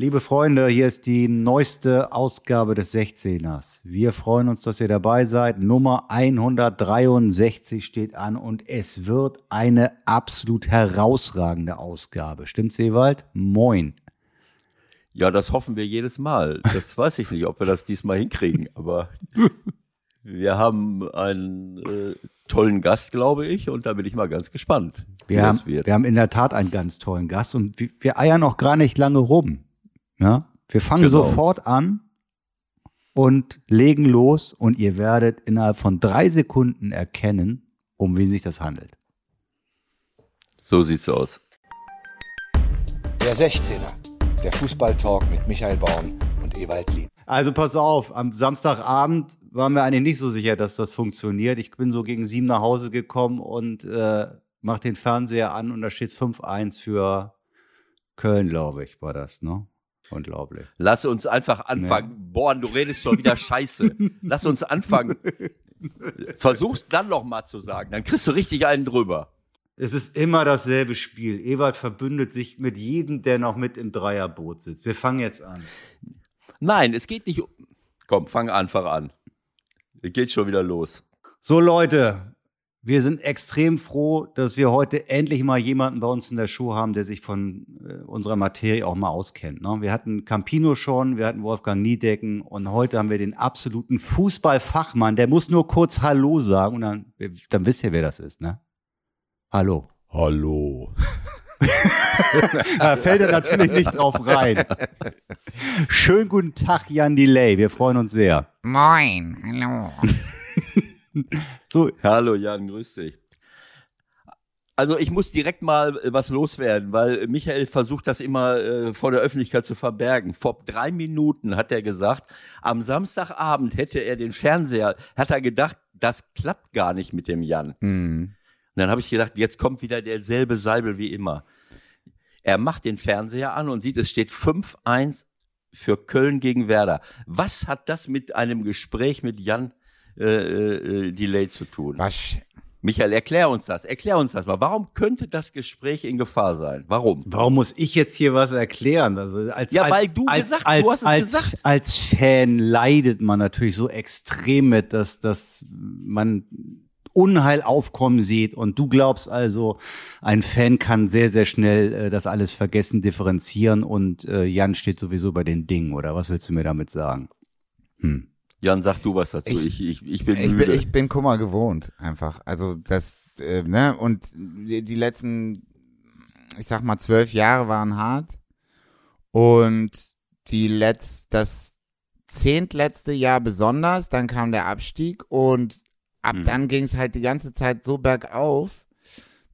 Liebe Freunde, hier ist die neueste Ausgabe des 16ers. Wir freuen uns, dass ihr dabei seid. Nummer 163 steht an und es wird eine absolut herausragende Ausgabe. Stimmt's, Ewald? Moin. Ja, das hoffen wir jedes Mal. Das weiß ich nicht, ob wir das diesmal hinkriegen, aber wir haben einen äh, tollen Gast, glaube ich, und da bin ich mal ganz gespannt. Wir haben, wir haben in der Tat einen ganz tollen Gast und wir, wir eiern auch gar nicht lange rum. Ja? Wir fangen genau. sofort an und legen los und ihr werdet innerhalb von drei Sekunden erkennen, um wen sich das handelt. So sieht's aus. Der 16er, der Fußballtalk mit Michael Baum und Ewald Lien. Also pass auf, am Samstagabend waren wir eigentlich nicht so sicher, dass das funktioniert. Ich bin so gegen sieben nach Hause gekommen und äh, mach den Fernseher an und da steht 5-1 für Köln, glaube ich, war das, ne? Unglaublich. Lass uns einfach anfangen. Nee. Boah, du redest schon wieder Scheiße. Lass uns anfangen. Versuch's dann noch mal zu sagen. Dann kriegst du richtig einen drüber. Es ist immer dasselbe Spiel. Ewald verbündet sich mit jedem, der noch mit im Dreierboot sitzt. Wir fangen jetzt an. Nein, es geht nicht. Komm, fang einfach an. Es geht schon wieder los. So, Leute, wir sind extrem froh, dass wir heute endlich mal jemanden bei uns in der Show haben, der sich von äh, unserer Materie auch mal auskennt. Ne? Wir hatten Campino schon, wir hatten Wolfgang Niedecken und heute haben wir den absoluten Fußballfachmann. Der muss nur kurz Hallo sagen und dann, dann wisst ihr, wer das ist. Ne? Hallo. Hallo. da fällt er natürlich nicht drauf rein. Schönen guten Tag, Jan Delay. Wir freuen uns sehr. Moin, hallo. so. Hallo Jan, grüß dich. Also ich muss direkt mal äh, was loswerden, weil Michael versucht das immer äh, vor der Öffentlichkeit zu verbergen. Vor drei Minuten hat er gesagt, am Samstagabend hätte er den Fernseher, hat er gedacht, das klappt gar nicht mit dem Jan. Mhm. Und dann habe ich gedacht, jetzt kommt wieder derselbe Seibel wie immer. Er macht den Fernseher an und sieht, es steht 5-1 für Köln gegen Werder. Was hat das mit einem Gespräch mit Jan äh, äh, Delay zu tun. Was? Michael, erklär uns das. Erklär uns das mal. Warum könnte das Gespräch in Gefahr sein? Warum? Warum muss ich jetzt hier was erklären? Also als, ja, als, weil du als, gesagt, als, du hast es als, gesagt. Als Fan leidet man natürlich so extrem mit, dass, dass man Unheil aufkommen sieht und du glaubst also, ein Fan kann sehr, sehr schnell äh, das alles vergessen, differenzieren und äh, Jan steht sowieso bei den Dingen, oder was willst du mir damit sagen? Hm. Jan, sag du was dazu. Ich, ich, ich, bin ich müde. Bin, ich bin Kummer gewohnt, einfach. Also das, äh, ne, und die, die letzten, ich sag mal, zwölf Jahre waren hart. Und die letzt, das zehntletzte Jahr besonders, dann kam der Abstieg und ab hm. dann ging es halt die ganze Zeit so bergauf,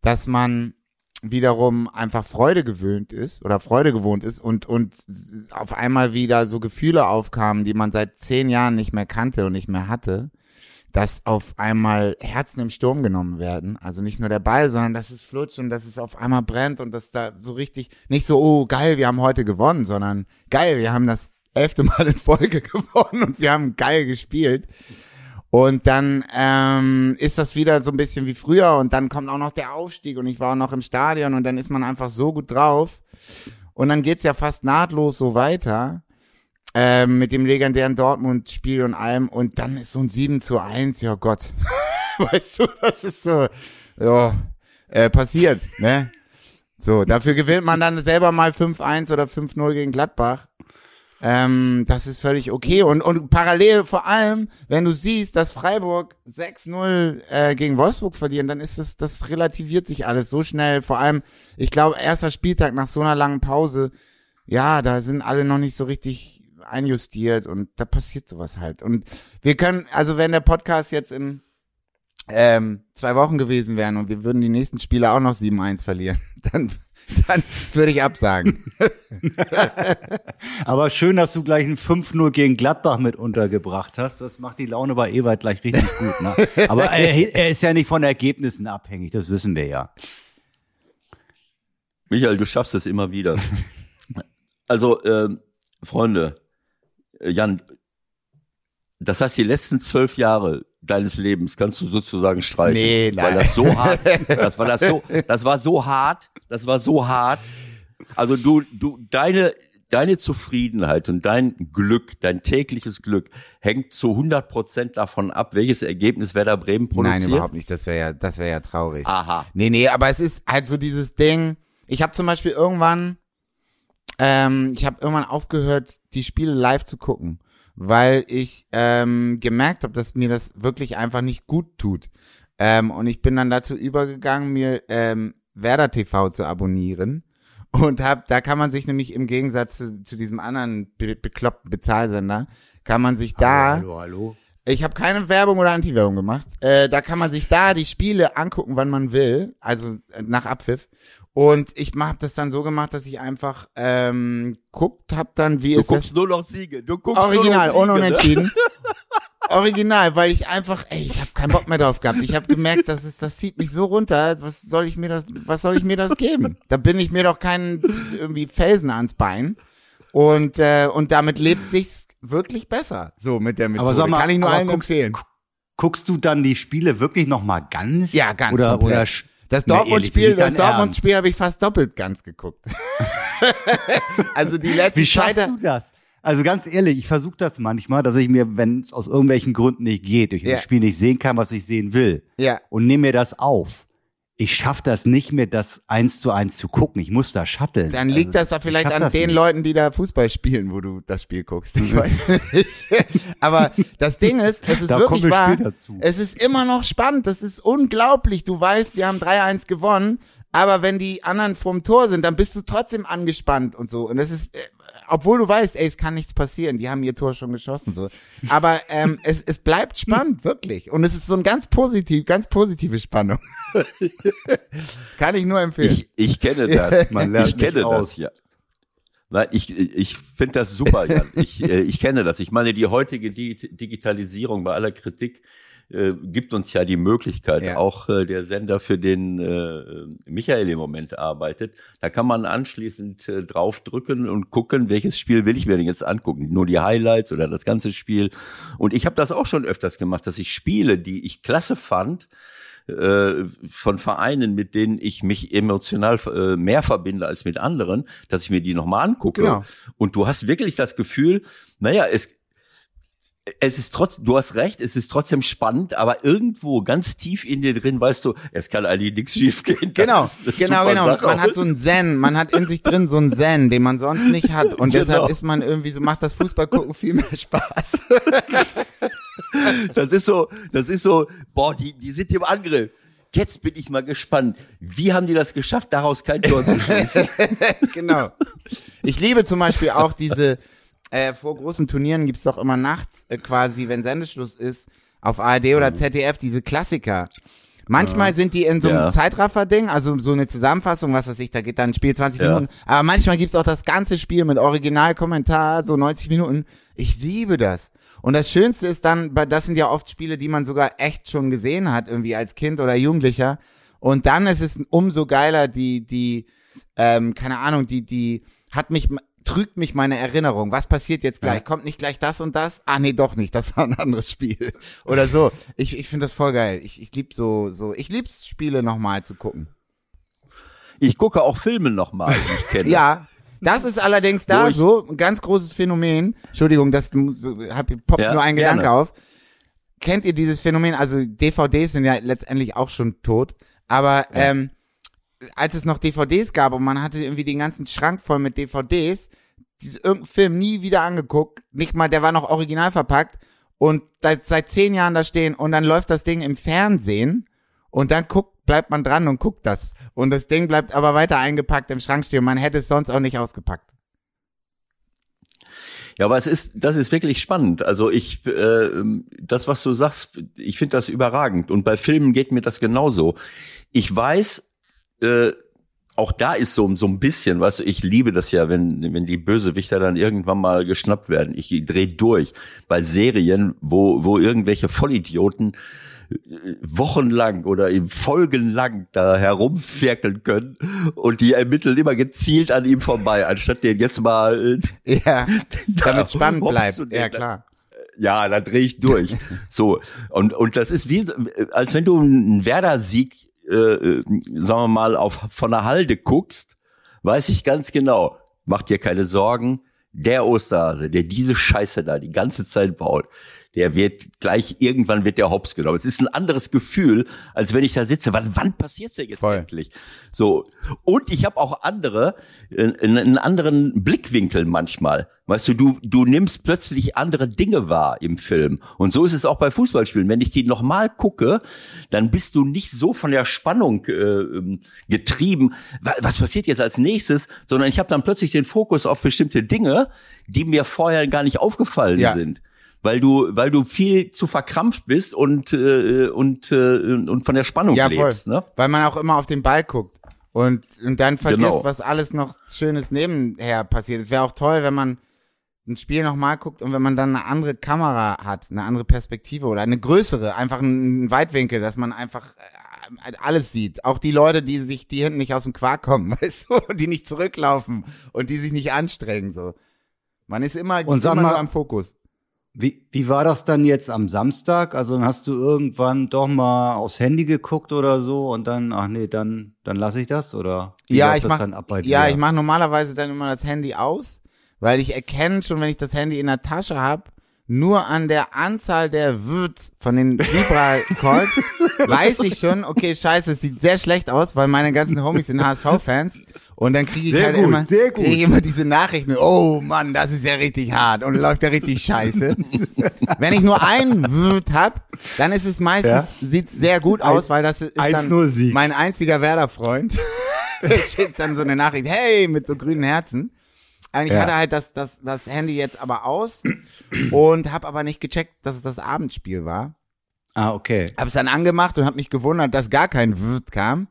dass man wiederum einfach Freude gewöhnt ist oder Freude gewohnt ist und, und auf einmal wieder so Gefühle aufkamen, die man seit zehn Jahren nicht mehr kannte und nicht mehr hatte, dass auf einmal Herzen im Sturm genommen werden. Also nicht nur der Ball, sondern dass es flutscht und dass es auf einmal brennt und dass da so richtig, nicht so, oh geil, wir haben heute gewonnen, sondern geil, wir haben das elfte Mal in Folge gewonnen und wir haben geil gespielt. Und dann ähm, ist das wieder so ein bisschen wie früher und dann kommt auch noch der Aufstieg und ich war auch noch im Stadion und dann ist man einfach so gut drauf. Und dann geht's ja fast nahtlos so weiter ähm, mit dem legendären Dortmund-Spiel und allem und dann ist so ein 7 zu 1, ja Gott. weißt du, das ist so, ja, äh, passiert, ne? So, dafür gewinnt man dann selber mal 5-1 oder 5-0 gegen Gladbach. Ähm, das ist völlig okay. Und, und parallel vor allem, wenn du siehst, dass Freiburg 6-0 äh, gegen Wolfsburg verlieren, dann ist das, das relativiert sich alles so schnell. Vor allem, ich glaube, erster Spieltag nach so einer langen Pause, ja, da sind alle noch nicht so richtig einjustiert und da passiert sowas halt. Und wir können, also wenn der Podcast jetzt in ähm, zwei Wochen gewesen wären und wir würden die nächsten Spiele auch noch 7-1 verlieren, dann dann würde ich absagen. Aber schön, dass du gleich ein 5-0 gegen Gladbach mit untergebracht hast. Das macht die Laune bei Ewald gleich richtig gut. Ne? Aber er, er ist ja nicht von Ergebnissen abhängig, das wissen wir ja. Michael, du schaffst es immer wieder. Also, äh, Freunde, Jan, das heißt, die letzten zwölf Jahre deines Lebens kannst du sozusagen streichen. Nee, nein. Weil das so hart, das war das so, das war so hart, das war so hart. Also du, du, deine, deine Zufriedenheit und dein Glück, dein tägliches Glück hängt zu 100 Prozent davon ab, welches Ergebnis Werder Bremen produziert? Nein, überhaupt nicht. Das wäre ja, das wäre ja traurig. Aha. Nee, nee, aber es ist halt so dieses Ding. Ich habe zum Beispiel irgendwann, ähm, ich habe irgendwann aufgehört, die Spiele live zu gucken, weil ich ähm, gemerkt habe, dass mir das wirklich einfach nicht gut tut. Ähm, und ich bin dann dazu übergegangen, mir ähm, Werder TV zu abonnieren. Und hab, da kann man sich nämlich im Gegensatz zu, zu diesem anderen be bekloppten Bezahlsender, kann man sich da, Hallo, hallo. Ich habe keine Werbung oder Anti-Werbung gemacht, äh, da kann man sich da die Spiele angucken, wann man will, also äh, nach Abpfiff. Und ich habe das dann so gemacht, dass ich einfach ähm, guckt, hab dann, wie Du ist das? guckst nur noch Siege. Du guckst Original, nur ohne noch Siege, ne? unentschieden. Original, weil ich einfach, ey, ich habe keinen Bock mehr drauf gehabt. Ich habe gemerkt, das ist, das zieht mich so runter. Was soll ich mir das, was soll ich mir das geben? Da bin ich mir doch keinen irgendwie Felsen ans Bein. Und äh, und damit lebt sich's wirklich besser. So mit der Methode. Aber mal, Kann ich nur allen guckst- empfehlen. Guckst du dann die Spiele wirklich noch mal ganz? Ja, ganz oder, komplett. Oder Das Dortmund-Spiel, das Dortmund-Spiel habe ich fast doppelt ganz geguckt. also die letzte Wie schaffst Zeit. du das? Also ganz ehrlich, ich versuche das manchmal, dass ich mir, wenn es aus irgendwelchen Gründen nicht geht, durch Ja. ein Spiel nicht sehen kann, was ich sehen will, Ja, und nehme mir das auf. Ich schaffe das nicht mehr, das eins zu eins zu gucken. Ich muss da shutteln. Dann liegt Also, das da ich vielleicht an den nicht. Leuten, die da Fußball spielen, wo du das Spiel guckst. Ich weiß nicht. Aber das Ding ist, es ist Da wirklich wahr. Es ist immer noch spannend. Das ist unglaublich. Du weißt, wir haben 3-1 gewonnen. Aber wenn die anderen vorm Tor sind, dann bist du trotzdem angespannt und so. Und das ist, äh, obwohl du weißt, ey, es kann nichts passieren. Die haben ihr Tor schon geschossen, so. Aber, ähm, es, es bleibt spannend, wirklich. Und es ist so ein ganz positiv, ganz positive Spannung. kann ich nur empfehlen. Ich, ich kenne das. Man lernt ich kenne aus. das, ja. Nein, ich, ich finde das super, Jan. Ich, äh, ich kenne das. Ich meine, die heutige Di- Digitalisierung bei aller Kritik äh, gibt uns ja die Möglichkeit, Ja. auch äh, der Sender, für den äh, Michael im Moment arbeitet, da kann man anschließend äh, draufdrücken und gucken, welches Spiel will ich mir denn jetzt angucken. Nur die Highlights oder das ganze Spiel. Und ich habe das auch schon öfters gemacht, dass ich Spiele, die ich klasse fand, äh, von Vereinen, mit denen ich mich emotional äh, mehr verbinde als mit anderen, dass ich mir die nochmal angucke. Genau. Und du hast wirklich das Gefühl, naja, es, es ist trotz, du hast recht, es ist trotzdem spannend, aber irgendwo ganz tief in dir drin weißt du, es kann eigentlich nichts schief gehen. Genau, genau, genau. Man hat so einen Zen, man hat in sich drin so einen Zen, den man sonst nicht hat. Und Genau. deshalb ist man irgendwie so, macht das Fußballgucken viel mehr Spaß. Das ist so, das ist so, boah, die, die sind im Angriff. Jetzt bin ich mal gespannt. Wie haben die das geschafft, daraus kein Tor zu schießen? genau. Ich liebe zum Beispiel auch diese, äh, vor großen Turnieren gibt's doch immer nachts äh, quasi, wenn Sendeschluss ist, auf ARD Mhm. oder ZDF diese Klassiker. Manchmal sind die in so einem Ja. Zeitraffer-Ding, also so eine Zusammenfassung, was weiß ich, da geht dann ein Spiel 20 Ja. Minuten. Aber manchmal gibt's auch das ganze Spiel mit Originalkommentar, so 90 Minuten. Ich liebe das. Und das Schönste ist dann, das sind ja oft Spiele, die man sogar echt schon gesehen hat, irgendwie als Kind oder Jugendlicher. Und dann ist es umso geiler, die, die, ähm, keine Ahnung, die, die hat mich, trügt mich meine Erinnerung. Was passiert jetzt gleich? Kommt nicht gleich das und das? Ah, nee, doch nicht. Das war ein anderes Spiel. Oder so. Ich, ich finde das voll geil. Ich, ich lieb so, so, ich lieb's, Spiele nochmal zu gucken. Ich gucke auch Filme nochmal, die ich kenne. Ja. Das ist allerdings da so ein ganz großes Phänomen. Entschuldigung, das hab, poppt Ja, nur ein gerne. Gedanke auf. Kennt ihr dieses Phänomen? Also DVDs sind ja letztendlich auch schon tot. Aber ähm, als es noch DVDs gab und man hatte irgendwie den ganzen Schrank voll mit DVDs, dieses irgendein Film nie wieder angeguckt, nicht mal, der war noch original verpackt und seit, seit zehn Jahren da stehen und dann läuft das Ding im Fernsehen und dann guckt, bleibt man dran und guckt das. Und das Ding bleibt aber weiter eingepackt im Schrank stehen. Man hätte es sonst auch nicht ausgepackt. Ja, aber es ist, das ist wirklich spannend. Also ich, äh, das, was du sagst, ich finde das überragend. Und bei Filmen geht mir das genauso. Ich weiß, äh, auch da ist so, so ein bisschen, weißt du, ich liebe das ja, wenn, wenn die Bösewichter dann irgendwann mal geschnappt werden. Ich dreh durch bei Serien, wo, wo irgendwelche Vollidioten äh, wochenlang oder in Folgen lang da herumferkeln können und die ermitteln immer gezielt an ihm vorbei, anstatt den jetzt mal äh, Ja, damit spannend bleibt. Ja, da- klar. ja, da drehe ich durch. so und und das ist wie, als wenn du einen Werder-Sieg, äh, äh, sagen wir mal, auf von der Halde guckst, weiß ich ganz genau. mach dir keine Sorgen, der Osterhase, der diese Scheiße da die ganze Zeit baut, der wird gleich, irgendwann wird der hops genommen. Es ist ein anderes Gefühl, als wenn ich da sitze. Wann, wann passiert's denn jetzt Voll. endlich? So. Und ich habe auch andere, äh, einen anderen Blickwinkel manchmal. Weißt du, du, du nimmst plötzlich andere Dinge wahr im Film. Und so ist es auch bei Fußballspielen. Wenn ich die nochmal gucke, dann bist du nicht so von der Spannung äh, ähm, getrieben. Wa- Was passiert jetzt als nächstes? Sondern ich habe dann plötzlich den Fokus auf bestimmte Dinge, die mir vorher gar nicht aufgefallen Ja. sind weil du weil du viel zu verkrampft bist und äh, und äh, und von der Spannung Ja, voll. lebst, ne? Weil man auch immer auf den Ball guckt. Und, und dann vergisst, Genau. was alles noch Schönes nebenher passiert. Es wäre auch toll, wenn man ein Spiel nochmal guckt und wenn man dann eine andere Kamera hat, eine andere Perspektive oder eine größere, einfach einen Weitwinkel, dass man einfach äh, alles sieht. Auch die Leute, die sich, die hinten nicht aus dem Quark kommen, weißt du, die nicht zurücklaufen und die sich nicht anstrengen, so. Man ist immer, Und sag immer mal- nur am Fokus. Wie, wie war das dann jetzt am Samstag? Also hast du irgendwann doch mal aufs Handy geguckt oder so und dann, ach nee, dann, dann lasse ich das oder? Ja, ich das mach, ja, ich mache normalerweise dann immer das Handy aus, weil ich erkenne schon, wenn ich das Handy in der Tasche habe, nur an der Anzahl der Würz von den Vibra-Calls weiß ich schon, okay, scheiße, es sieht sehr schlecht aus, weil meine ganzen Homies sind HSV-Fans und dann kriege ich Sehr halt gut, immer, krieg ich immer diese Nachrichten, oh Mann, das ist ja richtig hart und läuft ja richtig scheiße. Wenn ich nur einen Würz hab, dann ist es meistens, Ja. sieht's sehr gut aus, weil das ist dann 1-0 Sieg. mein einziger Werder-Freund. Der schickt dann so eine Nachricht, hey, mit so grünen Herzen. Und ich Ja. hatte halt das, das, das Handy jetzt aber aus und habe aber nicht gecheckt, dass es das Abendspiel war. Ah, okay. Habe es dann angemacht und habe mich gewundert, dass gar kein Wirt kam.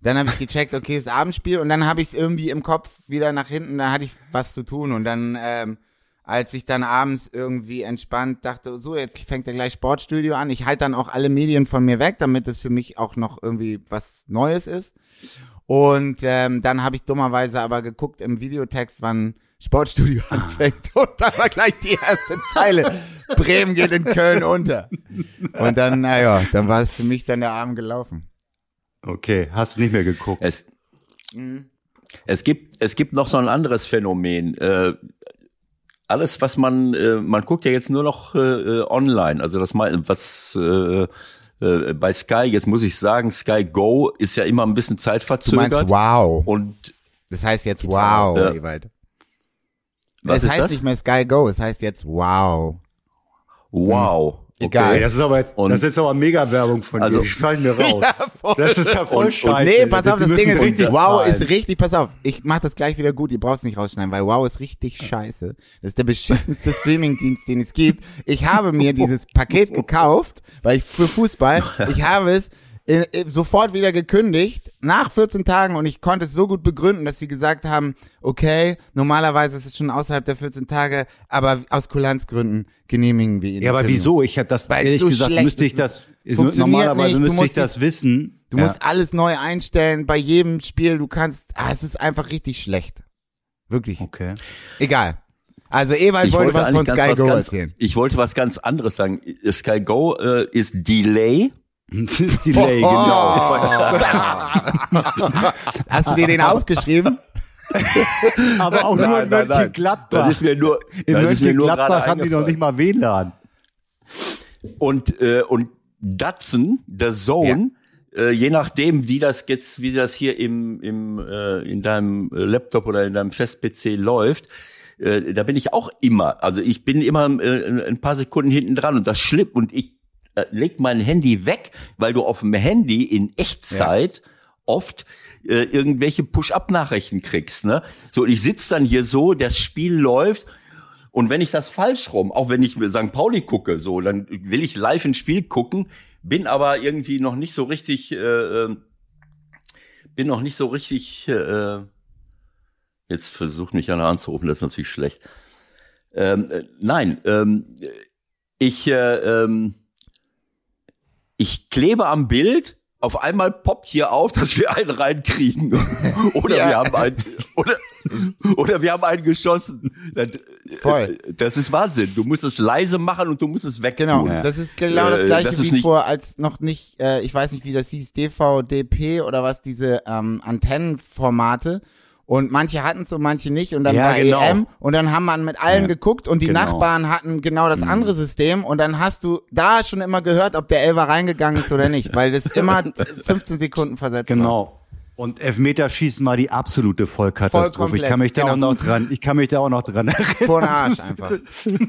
Dann habe ich gecheckt, okay, es ist Abendspiel und dann habe ich es irgendwie im Kopf wieder nach hinten, dann hatte ich was zu tun und dann, ähm, als ich dann abends irgendwie entspannt dachte, so, jetzt fängt ja gleich Sportstudio an. Ich halte dann auch alle Medien von mir weg, damit es für mich auch noch irgendwie was Neues ist. Und ähm, dann habe ich dummerweise aber geguckt im Videotext, wann Sportstudio anfängt. Und da war gleich die erste Zeile. Bremen geht in Köln unter. Und dann, naja, dann war es für mich dann der Abend gelaufen. Okay, hast nicht mehr geguckt. Es, es gibt, es gibt noch so ein anderes Phänomen. Äh, alles, was man, äh, man guckt ja jetzt nur noch äh, äh, online. Also das mal, was äh, äh, bei Sky, jetzt muss ich sagen, Sky Go ist ja immer ein bisschen Du zeitverzögert. meinst wow. Und Das heißt jetzt wow, Ja. Ewald. was es ist heißt das? nicht mehr Sky Go, es heißt jetzt wow. Wow. Egal. Ey, das ist aber jetzt, Und- das ist jetzt aber Mega-Werbung von Also- dir. Die fallen mir raus. voll. Das ist ja voll Und- und- scheiße. Nee, pass auf, das Ding ist, richtig wow zahlen. ist richtig, pass auf, ich mach das gleich wieder gut, ihr braucht es nicht rausschneiden, weil wow ist richtig scheiße. Das ist der beschissenste Streamingdienst, den es gibt. Ich habe mir dieses Paket gekauft, weil ich für Fußball, ich habe es sofort wieder gekündigt, nach 14 Tagen und ich konnte es so gut begründen, dass sie gesagt haben, okay, normalerweise ist es schon außerhalb der 14 Tage, aber aus Kulanzgründen genehmigen wir ihn. Ja, aber wieso? Ich habe das, Weil ehrlich so gesagt, müsste ich das, Funktioniert normalerweise nicht, du müsste ich musst das wissen. Du ja. musst alles neu einstellen bei jedem Spiel. Du kannst, ah, es ist einfach richtig schlecht. Wirklich. Okay. Egal. Also Ewald Ich wollte wollte was von ganz Sky Go ganz, erzählen. ich wollte was ganz anderes sagen. Sky Go äh, ist Delay. Das ist Delay, genau. Hast du dir den aufgeschrieben? Aber auch nur in Nein, nein, nein. Mönchengladbach. Das ist mir nur, in Mönchengladbach haben die noch nicht mal WLAN. Und, äh, und Datsun, der Zone, äh, je nachdem, wie das jetzt, wie das hier im, im, äh, in deinem äh, Laptop oder in deinem Fest-PC läuft, äh, da bin ich auch immer, also ich bin immer äh, ein paar Sekunden hinten dran und das schlimm und ich leg mein Handy weg, weil du auf dem Handy in Echtzeit oft äh, irgendwelche Push-up-Nachrichten kriegst. Ne? So, und ich sitz dann hier so, das Spiel läuft und wenn ich das falsch rum, auch wenn ich St. Pauli gucke, so, dann will ich live ins Spiel gucken, bin aber irgendwie noch nicht so richtig, äh, äh, bin noch nicht so richtig, äh, jetzt versucht mich einer anzurufen, das ist natürlich schlecht. Ähm, äh, nein, ähm, ich, äh, ähm, ich klebe am Bild, auf einmal poppt hier auf, dass wir einen reinkriegen. oder Ja. wir haben einen, oder, oder wir haben einen geschossen. Das, Voll. Das ist Wahnsinn. Du musst es leise machen und du musst es wegtun. Genau. Ja. Das ist genau das Äh, gleiche das wie vor, als noch nicht, äh, ich weiß nicht, wie das hieß, DVDP oder was, diese ähm, Antennenformate. Und manche hatten es und manche nicht und dann Ja, war genau. EM und dann haben man mit allen Ja, geguckt und die genau. Nachbarn hatten genau das andere System und dann hast du da schon immer gehört, ob der Elfer reingegangen ist oder nicht, weil das immer 15 Sekunden versetzt war. Genau. Und Elfmeterschießen war die absolute Voll Vollkatastrophe. komplett, ich kann mich da genau. auch noch dran, ich kann mich da auch noch dran erinnern. Vor den Arsch einfach.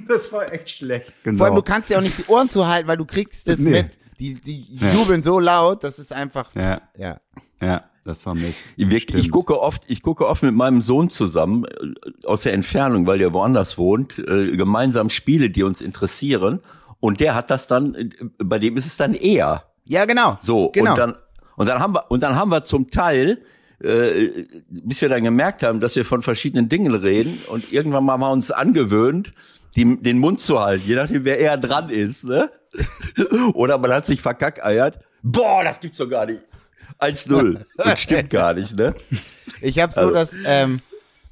Das war echt schlecht. Genau. Vor allem, du kannst ja auch nicht die Ohren zuhalten, weil du kriegst das Nee. mit. Die, die jubeln so laut, das ist einfach, Ja. ja. ja, das war Mist. Ich, wirklich, ich gucke oft, ich gucke oft mit meinem Sohn zusammen äh, aus der Entfernung, weil der woanders wohnt, äh, gemeinsam Spiele, die uns interessieren. Und der hat das dann, äh, bei dem ist es dann eher Ja, genau. so. genau. Und dann und dann haben wir und dann haben wir zum Teil äh, bis wir dann gemerkt haben, dass wir von verschiedenen Dingen reden und irgendwann mal haben wir uns angewöhnt, die, den Mund zu halten, je nachdem wer eher dran ist, ne? Oder man hat sich verkackeiert. Boah, das gibt's doch gar nicht. 1-0. Das stimmt gar nicht, ne? Ich habe so Also- das ähm,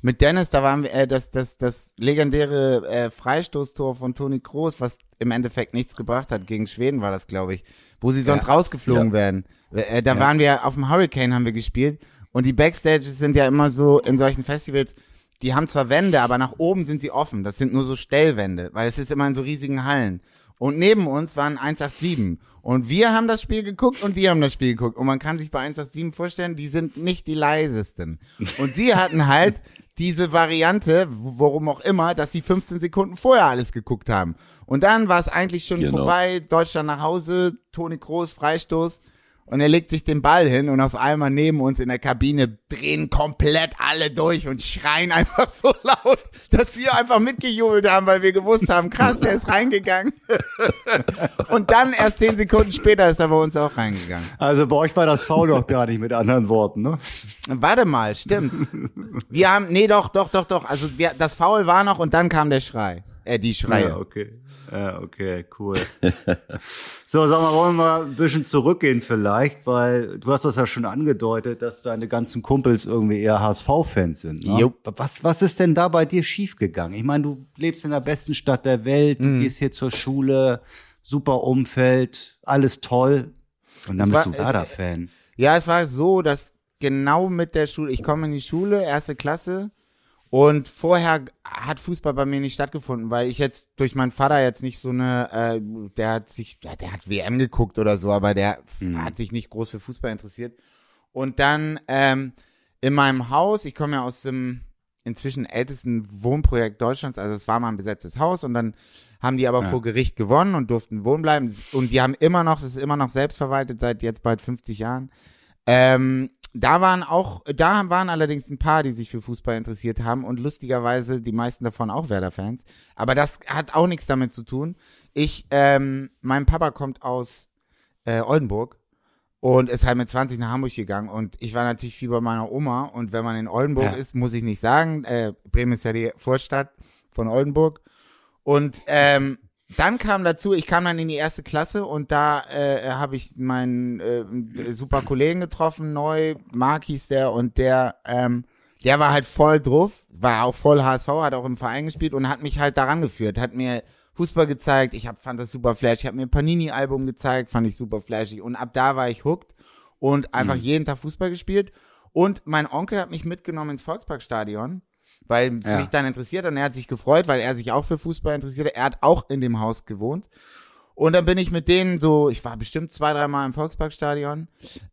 mit Dennis, da waren wir äh, das das das legendäre äh, Freistoßtor von Toni Kroos, was im Endeffekt nichts gebracht hat gegen Schweden war das, glaube ich, wo sie sonst rausgeflogen Ja. werden. Äh, da waren wir auf dem Hurricane haben wir gespielt und die Backstages sind ja immer so in solchen Festivals, die haben zwar Wände, aber nach oben sind sie offen. Das sind nur so Stellwände, weil es ist immer in so riesigen Hallen. Und neben uns waren 187. Und wir haben das Spiel geguckt und die haben das Spiel geguckt. Und man kann sich bei 187 vorstellen, die sind nicht die leisesten. Und sie hatten halt diese Variante, worum auch immer, dass sie 15 Sekunden vorher alles geguckt haben. Und dann war es eigentlich schon Genau. vorbei, Deutschland nach Hause, Toni Kroos, Freistoß. Und er legt sich den Ball hin und auf einmal neben uns in der Kabine drehen komplett alle durch und schreien einfach so laut, dass wir einfach mitgejubelt haben, weil wir gewusst haben, krass, der ist reingegangen. und dann erst zehn Sekunden später ist er bei uns auch reingegangen. Also bei euch war das Foul doch gar nicht mit anderen Worten, ne? Warte mal, stimmt. Wir haben, nee, doch, doch, doch, doch. Also wir, das Foul war noch und dann kam der Schrei. Äh, die Schreie. Ja, okay. Ja, okay, cool. so, sag mal, wollen wir mal ein bisschen zurückgehen vielleicht, weil du hast das ja schon angedeutet, dass deine ganzen Kumpels irgendwie eher HSV-Fans sind. Ne? Jupp. Was, was ist denn da bei dir schiefgegangen? Ich meine, du lebst in der besten Stadt der Welt, Mhm. du gehst hier zur Schule, super Umfeld, alles toll. Und dann Es war- bist du es- Werder-Fan. Ja, es war so, dass genau mit der Schule, ich komme in die Schule, erste Klasse, und vorher hat Fußball bei mir nicht stattgefunden, weil ich jetzt durch meinen Vater jetzt nicht so eine, äh, der hat sich, ja, der hat WM geguckt oder so, aber der f- hat sich nicht groß für Fußball interessiert. Und dann ähm, in meinem Haus, ich komme ja aus dem inzwischen ältesten Wohnprojekt Deutschlands, also es war mal ein besetztes Haus und dann haben die aber vor Gericht gewonnen und durften wohnen bleiben und die haben immer noch, es ist immer noch selbstverwaltet seit jetzt bald 50 Jahren. Ähm, da waren auch, da waren allerdings ein paar, die sich für Fußball interessiert haben und lustigerweise die meisten davon auch Werder-Fans. Aber das hat auch nichts damit zu tun. Ich, ähm, mein Papa kommt aus äh, Oldenburg und ist halt mit 20 nach Hamburg gegangen und ich war natürlich viel bei meiner Oma und wenn man in Oldenburg Ja. ist, muss ich nicht sagen, äh, Bremen ist ja die Vorstadt von Oldenburg und ähm, dann kam dazu, ich kam dann in die erste Klasse und da äh, habe ich meinen äh, super Kollegen getroffen, neu, Mark hieß der und der, ähm, der war halt voll drauf, war auch voll HSV, hat auch im Verein gespielt und hat mich halt daran geführt, hat mir Fußball gezeigt, ich hab, fand das super flash, ich habe mir Panini-Album gezeigt, fand ich super flashig und ab da war ich hooked und einfach jeden Tag Fußball gespielt. Und mein Onkel hat mich mitgenommen ins Volksparkstadion weil es Ja. mich dann interessiert und er hat sich gefreut, weil er sich auch für Fußball interessierte. Er hat auch in dem Haus gewohnt. Und dann bin ich mit denen so, ich war bestimmt zwei, dreimal im Volksparkstadion,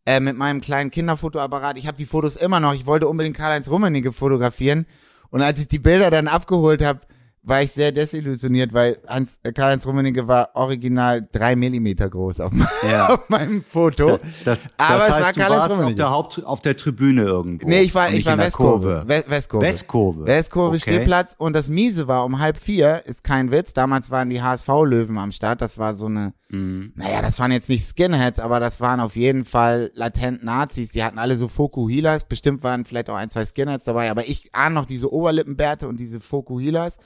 äh, mit meinem kleinen Kinderfotoapparat. Ich habe die Fotos immer noch. Ich wollte unbedingt Karl-Heinz Rummenigge fotografieren. Und als ich die Bilder dann abgeholt habe, war ich sehr desillusioniert, weil Hans, äh, Karl-Heinz Rummenigge war original drei Millimeter groß auf, Ja. auf meinem Foto. Das, Aber das es heißt, war du Karl-Heinz warst auf Rummenigge. der Haupt, auf der Tribüne irgendwo. Nee, ich war, ich war Westkurve. Kurve. We- Westkurve. Westkurve. Westkurve, Okay. Stehplatz. Und das Miese war um halb vier, ist kein Witz. Damals waren die HSV-Löwen am Start. Das war so eine, Mhm. naja, das waren jetzt nicht Skinheads, aber das waren auf jeden Fall latent Nazis. Die hatten alle so Fokuhilas. Bestimmt waren vielleicht auch ein, zwei Skinheads dabei. Aber ich ahne noch diese Oberlippenbärte und diese Fokuhilas.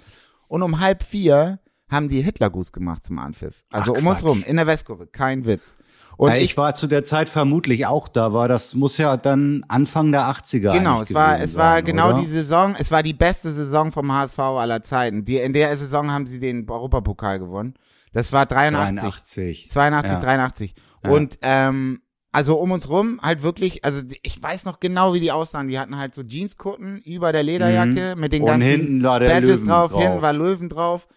Und um halb vier haben die Hitlergruß gemacht zum Anpfiff. Also Ach, um uns Quatsch. rum, in der Westkurve. Kein Witz. Und ich, ich war zu der Zeit vermutlich auch da, war das muss ja dann Anfang der 80er Genau, es war, es war sein, genau oder? die Saison, es war die beste Saison vom HSV aller Zeiten. Die, in der Saison haben sie den Europapokal gewonnen. Das war 83, 83. 82, Ja. 83. Ja. Und ähm, also um uns rum halt wirklich, also ich weiß noch genau, wie die aussahen. Die hatten halt so Jeanskutten über der Lederjacke mit den Und ganzen hinten war der Badges Löwen drauf, drauf. hinten war Löwen drauf.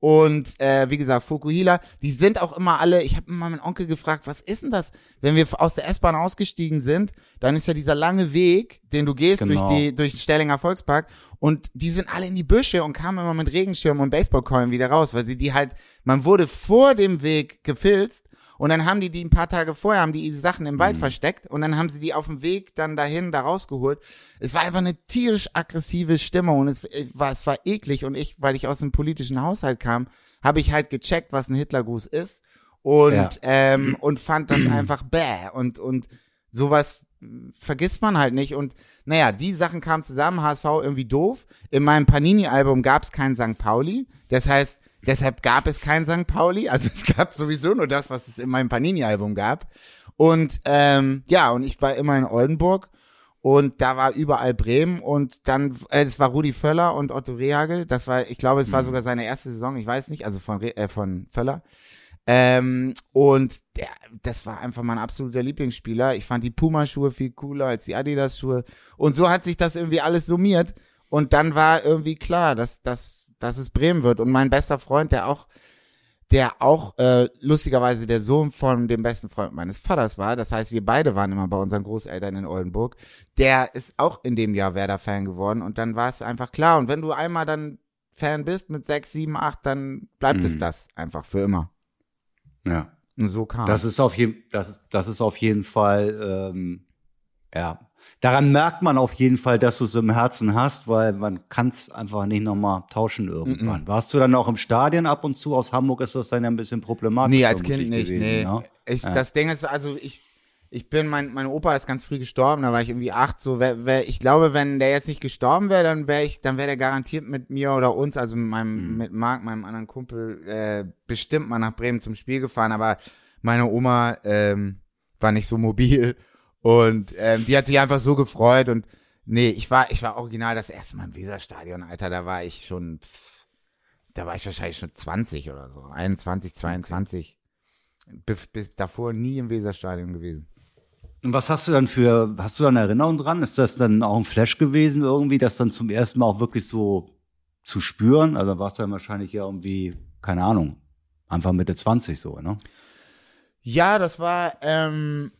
Und äh, wie gesagt, Fukuhila, die sind auch immer alle, ich habe immer meinen Onkel gefragt, was ist denn das? Wenn wir aus der S-Bahn ausgestiegen sind, dann ist ja dieser lange Weg, den du gehst Genau. durch die durch den Stellinger Volkspark und die sind alle in die Büsche und kamen immer mit Regenschirmen und Baseballkeulen wieder raus, weil sie die halt, man wurde vor dem Weg gefilzt und dann haben die die ein paar Tage vorher, haben die die Sachen im Mhm. Wald versteckt und dann haben sie die auf dem Weg dann dahin, da rausgeholt. Es war einfach eine tierisch aggressive Stimmung und es äh, war, es war eklig und ich, weil ich aus einem politischen Haushalt kam, habe ich halt gecheckt, was ein Hitlergruß ist und, Ja. ähm, und fand das einfach bäh und, und sowas vergisst man halt nicht und naja, die Sachen kamen zusammen, HSV irgendwie doof. In meinem Panini-Album gab es kein St. Pauli, das heißt, deshalb gab es kein St. Pauli, also es gab sowieso nur das, was es in meinem Panini-Album gab und ähm, ja, und ich war immer in Oldenburg und da war überall Bremen und dann, äh, es war Rudi Völler und Otto Rehagel, das war, ich glaube, es war sogar seine erste Saison, ich weiß nicht, also von, Re äh, von Völler. Ähm, und der, das war einfach mein absoluter Lieblingsspieler. Ich fand die Puma-Schuhe viel cooler als die Adidas-Schuhe. Und so hat sich das irgendwie alles summiert. Und dann war irgendwie klar, dass, dass, dass es Bremen wird. Und mein bester Freund, der auch, der auch äh, lustigerweise der Sohn von dem besten Freund meines Vaters war, das heißt, wir beide waren immer bei unseren Großeltern in Oldenburg, der ist auch in dem Jahr Werder-Fan geworden. Und dann war es einfach klar. Und wenn du einmal dann Fan bist mit sechs, sieben, acht, dann bleibt es Mhm. das einfach für immer. Ja. Und so kam Das ist auf jeden, das ist, das ist auf jeden Fall, ähm, ja. Daran merkt man auf jeden Fall, dass du es im Herzen hast, weil man kann es einfach nicht nochmal tauschen irgendwann. Warst du dann auch im Stadion ab und zu? Aus Hamburg ist das dann ja ein bisschen problematisch. Nee, als Kind nicht, gewesen, nee. ne? Ich, Ja. Das Ding ist, also ich, ich bin, mein, mein Opa ist ganz früh gestorben, da war ich irgendwie acht, so, wär, wär, ich glaube, wenn der jetzt nicht gestorben wäre, dann wäre ich, dann wäre der garantiert mit mir oder uns, also mit meinem, Mhm. mit Marc, meinem anderen Kumpel, äh, bestimmt mal nach Bremen zum Spiel gefahren, aber meine Oma, ähm, war nicht so mobil und, ähm, die hat sich einfach so gefreut und, nee, ich war, ich war original das erste Mal im Weserstadion, Alter, da war ich schon, pff, da war ich wahrscheinlich schon 20 oder so, 21, 22. Bis, bis davor nie im Weserstadion gewesen. Und was hast du dann für, hast du da eine Erinnerung dran? Ist das dann auch ein Flash gewesen irgendwie, das dann zum ersten Mal auch wirklich so zu spüren? Also warst du dann wahrscheinlich ja irgendwie, keine Ahnung, Anfang Mitte 20 so, ne? Ja, das war, ähm,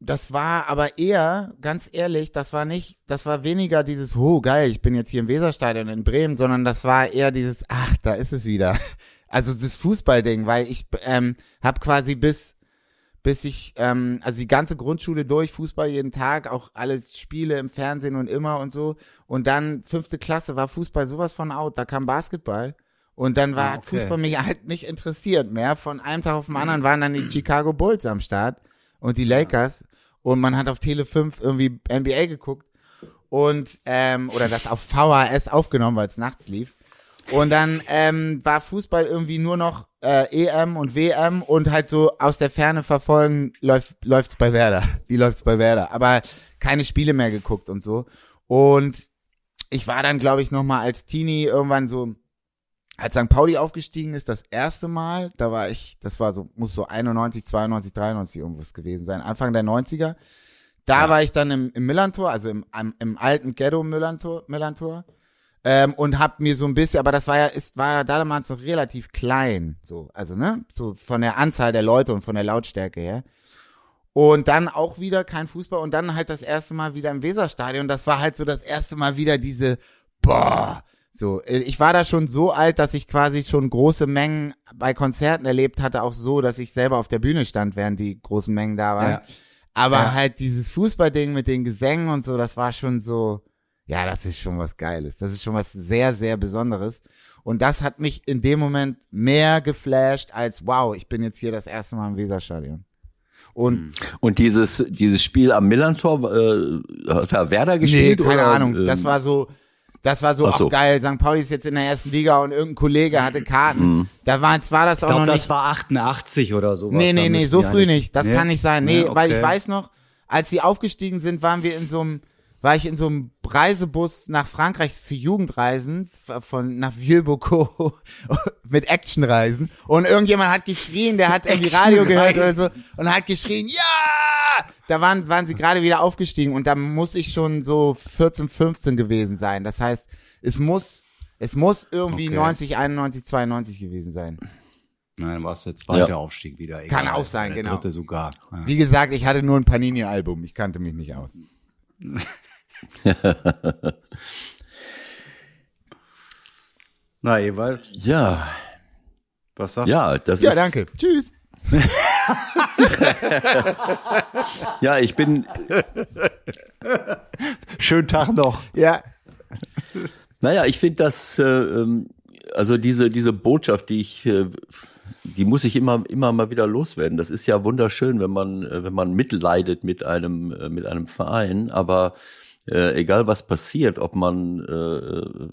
das war aber eher, ganz ehrlich, das war nicht, das war weniger dieses, oh geil, ich bin jetzt hier im Weserstadion in Bremen, sondern das war eher dieses, ach, da ist es wieder. Also das Fußballding, weil ich ähm, habe quasi bis bis ich, ähm, also die ganze Grundschule durch, Fußball jeden Tag, auch alle Spiele im Fernsehen und immer und so. Und dann fünfte Klasse war Fußball sowas von out, da kam Basketball. Und dann war Ah, okay. Fußball mich halt nicht interessiert mehr. Von einem Tag auf den anderen waren dann die Chicago Bulls am Start und die Lakers. Und man hat auf Tele 5 irgendwie NBA geguckt. Und, ähm, oder das auf VHS aufgenommen, weil es nachts lief. Und dann ähm, war Fußball irgendwie nur noch äh, EM und WM und halt so aus der Ferne verfolgen, läuft läuft's bei Werder. Wie läuft's bei Werder? Aber keine Spiele mehr geguckt und so. Und ich war dann, glaube ich, noch mal als Teenie irgendwann so, als St. Pauli aufgestiegen ist, das erste Mal, da war ich, das war so, muss so 91, 92, 93 irgendwas gewesen sein, Anfang der 90er. Da war ich dann im, im Millantor, also im, im, im alten Ghetto Millantor, Millantor ähm, und hab mir so ein bisschen, aber das war ja, ist, war ja damals noch relativ klein, so, also ne, so von der Anzahl der Leute und von der Lautstärke her. Und dann auch wieder kein Fußball und dann halt das erste Mal wieder im Weserstadion. Das war halt so das erste Mal wieder diese, boah, so. äh, Ich war da schon so alt, dass ich quasi schon große Mengen bei Konzerten erlebt hatte, auch so, dass ich selber auf der Bühne stand, während die großen Mengen da waren. Ja. Aber Ja. halt dieses Fußballding mit den Gesängen und so, das war schon so, ja, das ist schon was Geiles. Das ist schon was sehr, sehr Besonderes. Und das hat mich in dem Moment mehr geflasht als, wow, ich bin jetzt hier das erste Mal im Weserstadion. Und Und dieses, dieses Spiel am Millantor, äh, hat da Werder nee, gespielt? keine oder, Ahnung. Das ähm, war so, das war so, Ach so. ach geil, St. Pauli ist jetzt in der ersten Liga und irgendein Kollege hatte Karten. Mhm. Da war, war das Ich auch glaube, noch das nicht. war 88 oder so. Nee, nee, nee, so früh nicht. Das kann nicht sein. Nee, Nee, weil ich okay. weiß noch, als sie aufgestiegen sind, waren wir in so einem war ich in so einem Reisebus nach Frankreich für Jugendreisen von nach Vieux-Bocaux mit Actionreisen und irgendjemand hat geschrien, der hat irgendwie Radio gehört oder so und hat geschrien, ja! Da waren waren sie gerade wieder aufgestiegen und da muss ich schon so 14, 15 gewesen sein. Das heißt, es muss es muss irgendwie Okay. 90, 91, 92 gewesen sein. Nein, dann war es der zweite Ja. Aufstieg wieder. Kann Egal. auch sein, der genau. Dritte sogar. Ja. Wie gesagt, ich hatte nur ein Panini-Album, ich kannte mich nicht aus. Na, Ewald, Ja, was sagst du? ja, das Ja, ist. danke. Tschüss. Ja, ich bin, Schönen Tag noch. Ja. Naja, ich finde das, äh, ähm, also diese, diese Botschaft, die ich, äh, die muss ich immer, immer mal wieder loswerden. Das ist ja wunderschön, wenn man, äh, wenn man mitleidet mit einem, äh, mit einem Verein, aber äh, egal was passiert, ob man, äh,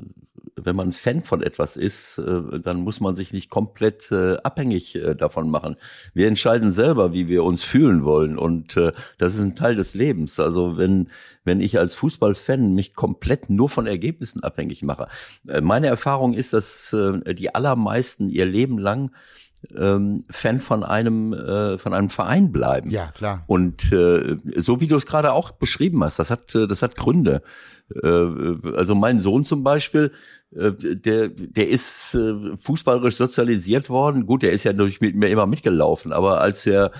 wenn man Fan von etwas ist, äh, dann muss man sich nicht komplett äh, abhängig äh, davon machen. Wir entscheiden selber, wie wir uns fühlen wollen und äh, das ist ein Teil des Lebens. Also wenn wenn ich als Fußballfan mich komplett nur von Ergebnissen abhängig mache. Äh, meine Erfahrung ist, dass äh, die allermeisten ihr Leben lang ähm, Fan von einem äh, von einem Verein bleiben. Ja, klar. Und äh, so wie du es gerade auch beschrieben hast, das hat, das hat Gründe. Äh, also mein Sohn zum Beispiel, äh, der, der ist äh, fußballerisch sozialisiert worden. Gut, der ist ja durch mit mir immer mitgelaufen, aber als er,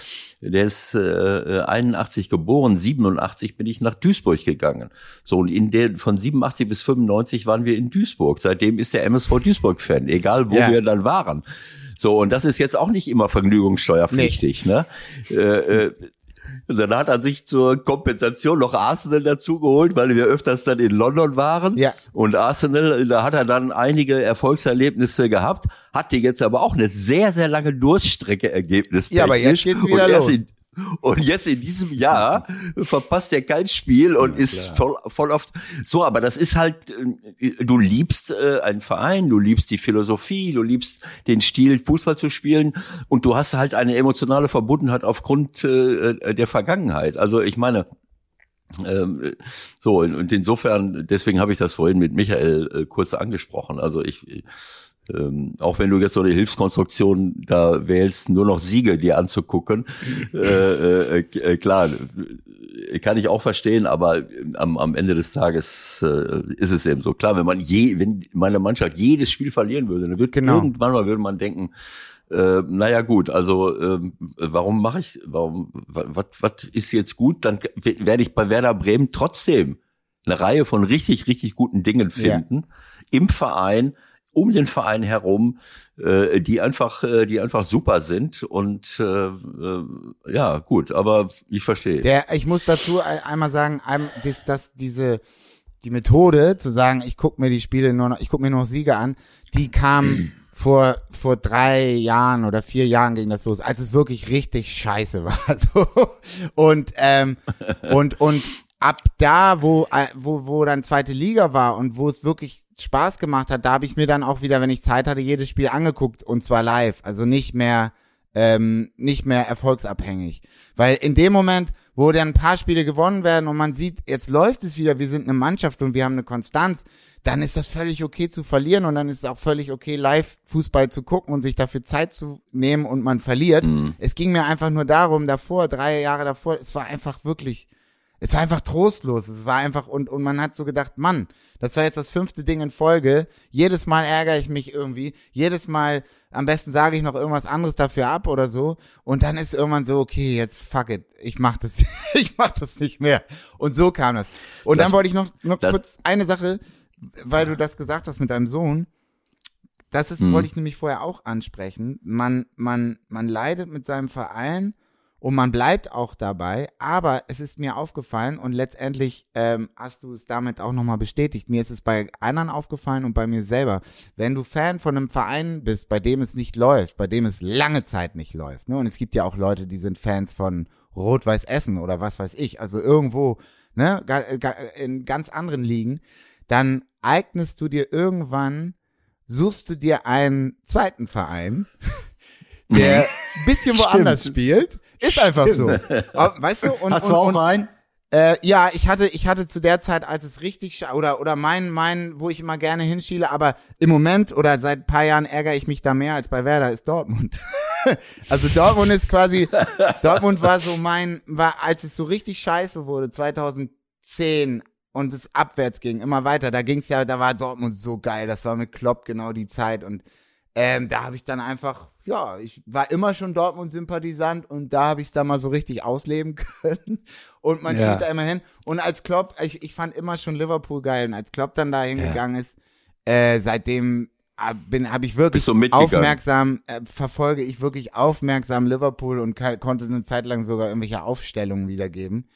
der ist äh, 81 geboren, 87 bin ich nach Duisburg gegangen. So und in der von 87 bis 95 waren wir in Duisburg. Seitdem ist der MSV Duisburg Fan, egal wo Ja. wir dann waren. So, und das ist jetzt auch nicht immer vergnügungssteuerpflichtig, ne? Äh, äh, und dann hat er sich zur Kompensation noch Arsenal dazu geholt, weil wir öfters dann in London waren. Ja. Und Arsenal, da hat er dann einige Erfolgserlebnisse gehabt, hatte jetzt aber auch eine sehr, sehr lange Durststrecke ergebnistechnisch. Ja, aber jetzt geht's wieder los. Und jetzt in diesem Jahr verpasst er kein Spiel und ist voll, voll oft so. Aber das ist halt, äh, du liebst äh, einen Verein, du liebst die Philosophie, du liebst den Stil, Fußball zu spielen und du hast halt eine emotionale Verbundenheit aufgrund äh, der Vergangenheit. Also ich meine, ähm, so und und insofern, deswegen habe ich das vorhin mit Michael äh, kurz angesprochen. Also ich, ähm, auch wenn du jetzt so eine Hilfskonstruktion da wählst, nur noch Siege dir anzugucken, äh, äh, äh, klar, kann ich auch verstehen, aber am, am Ende des Tages äh, ist es eben so. Klar, wenn man je, wenn meine Mannschaft jedes Spiel verlieren würde, dann wird Genau. irgendwann mal würde man denken, äh, naja gut, also ähm, warum mache ich, warum, was, was ist jetzt gut? Dann werde ich bei Werder Bremen trotzdem eine Reihe von richtig, richtig guten Dingen finden im Verein, um den Verein herum, äh, die einfach, äh, die einfach super sind und äh, äh, ja gut, aber ich verstehe. Der, ich muss dazu ein- einmal sagen, dass, dass diese die Methode zu sagen, ich gucke mir die Spiele nur noch, ich gucke mir nur noch Siege an, die kam vor vor drei Jahren oder vier Jahren ging das los, als es wirklich richtig scheiße war. So. Und ähm, und und ab da, wo äh, wo wo dann zweite Liga war und wo es wirklich Spaß gemacht hat, da habe ich mir dann auch wieder, wenn ich Zeit hatte, jedes Spiel angeguckt und zwar live, also nicht mehr ähm, nicht mehr erfolgsabhängig. Weil in dem Moment, wo dann ein paar Spiele gewonnen werden und man sieht, jetzt läuft es wieder, wir sind eine Mannschaft und wir haben eine Konstanz, dann ist das völlig okay zu verlieren und dann ist es auch völlig okay, live Fußball zu gucken und sich dafür Zeit zu nehmen und man verliert. Es ging mir einfach nur darum, davor, drei Jahre davor, es war einfach wirklich, es war einfach trostlos. Es war einfach, und, und man hat so gedacht, Mann, das war jetzt das fünfte Ding in Folge. Jedes Mal ärgere ich mich irgendwie. Jedes Mal, am besten sage ich noch irgendwas anderes dafür ab oder so. Und dann ist irgendwann so, okay, jetzt fuck it. Ich mach das, ich mach das nicht mehr. Und so kam das. Und Das- dann wollte ich noch, noch das- kurz eine Sache, weil du das gesagt hast mit deinem Sohn. Das ist, Mhm. wollte ich nämlich vorher auch ansprechen. Man, man, man leidet mit seinem Verein und man bleibt auch dabei, aber es ist mir aufgefallen und letztendlich ähm, hast du es damit auch nochmal bestätigt. Mir ist es bei anderen aufgefallen und bei mir selber. Wenn du Fan von einem Verein bist, bei dem es nicht läuft, bei dem es lange Zeit nicht läuft, ne? und es gibt ja auch Leute, die sind Fans von Rot-Weiß Essen oder was weiß ich, also irgendwo ne, in ganz anderen Ligen, dann eignest du dir irgendwann, suchst du dir einen zweiten Verein, der ein bisschen woanders spielt. Ist einfach so. Aber, Weißt du? Und, Hast und, du auch und, einen? Äh, ja, ich hatte, ich hatte zu der Zeit, als es richtig oder oder mein mein, wo ich immer gerne hinschiele, aber im Moment oder seit ein paar Jahren ärgere ich mich da mehr als bei Werder ist Dortmund. also Dortmund ist quasi, Dortmund war so mein, war als es so richtig scheiße wurde 2010 und es abwärts ging immer weiter. Da ging's ja, da war Dortmund so geil. Das war mit Klopp genau die Zeit und ähm, da habe ich dann einfach, ja, ich war immer schon Dortmund-Sympathisant und da habe ich es dann mal so richtig ausleben können. Und man Ja. schielt da immer hin. Und als Klopp, ich, ich fand immer schon Liverpool geil. Und als Klopp dann da hingegangen ist, äh, seitdem bin habe ich wirklich aufmerksam, äh, verfolge ich wirklich aufmerksam Liverpool und kann, konnte eine Zeit lang sogar irgendwelche Aufstellungen wiedergeben.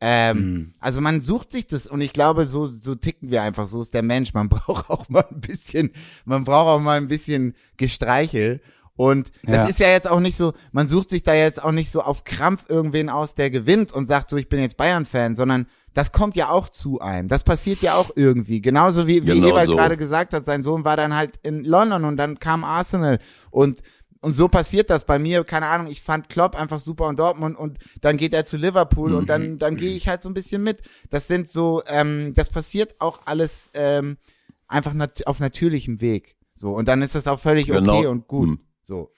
Ähm, Also man sucht sich das und ich glaube, so, so ticken wir einfach, so ist der Mensch. Man braucht auch mal ein bisschen, man braucht auch mal ein bisschen Gestreichel. Und das Ja. ist ja jetzt auch nicht so, man sucht sich da jetzt auch nicht so auf Krampf irgendwen aus, der gewinnt und sagt so, ich bin jetzt Bayern-Fan, sondern das kommt ja auch zu einem. Das passiert ja auch irgendwie. Genauso wie, wie Genau Ewald so. gerade gesagt hat, sein Sohn war dann halt in London und dann kam Arsenal und und so passiert das bei mir, keine Ahnung, ich fand Klopp einfach super und Dortmund und dann geht er zu Liverpool und Mhm. dann, dann gehe ich halt so ein bisschen mit. Das sind so, ähm, das passiert auch alles ähm, einfach nat auf natürlichem Weg. So, und dann ist das auch völlig okay Genau. und gut. Mhm. So.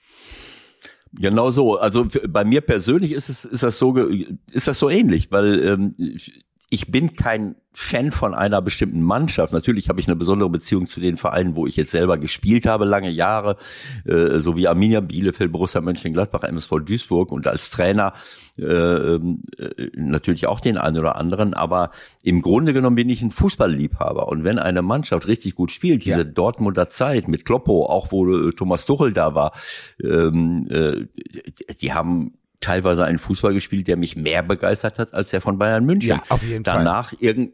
Genau so. Also bei mir persönlich ist es ist das so ist das so ähnlich, weil ähm, bin kein Fan von einer bestimmten Mannschaft. Natürlich habe ich eine besondere Beziehung zu den Vereinen, wo ich jetzt selber gespielt habe, lange Jahre, äh, so wie Arminia Bielefeld, Borussia Mönchengladbach, MSV Duisburg und als Trainer äh, ähm, äh, natürlich auch den einen oder anderen. Aber im Grunde genommen bin ich ein Fußballliebhaber. Und wenn eine Mannschaft richtig gut spielt, diese Ja. Dortmunder Zeit mit Kloppo, auch wo äh, Thomas Tuchel da war, ähm, äh, die haben teilweise einen Fußball gespielt, der mich mehr begeistert hat als der von Bayern München. Ja, auf jeden Fall. danach irgend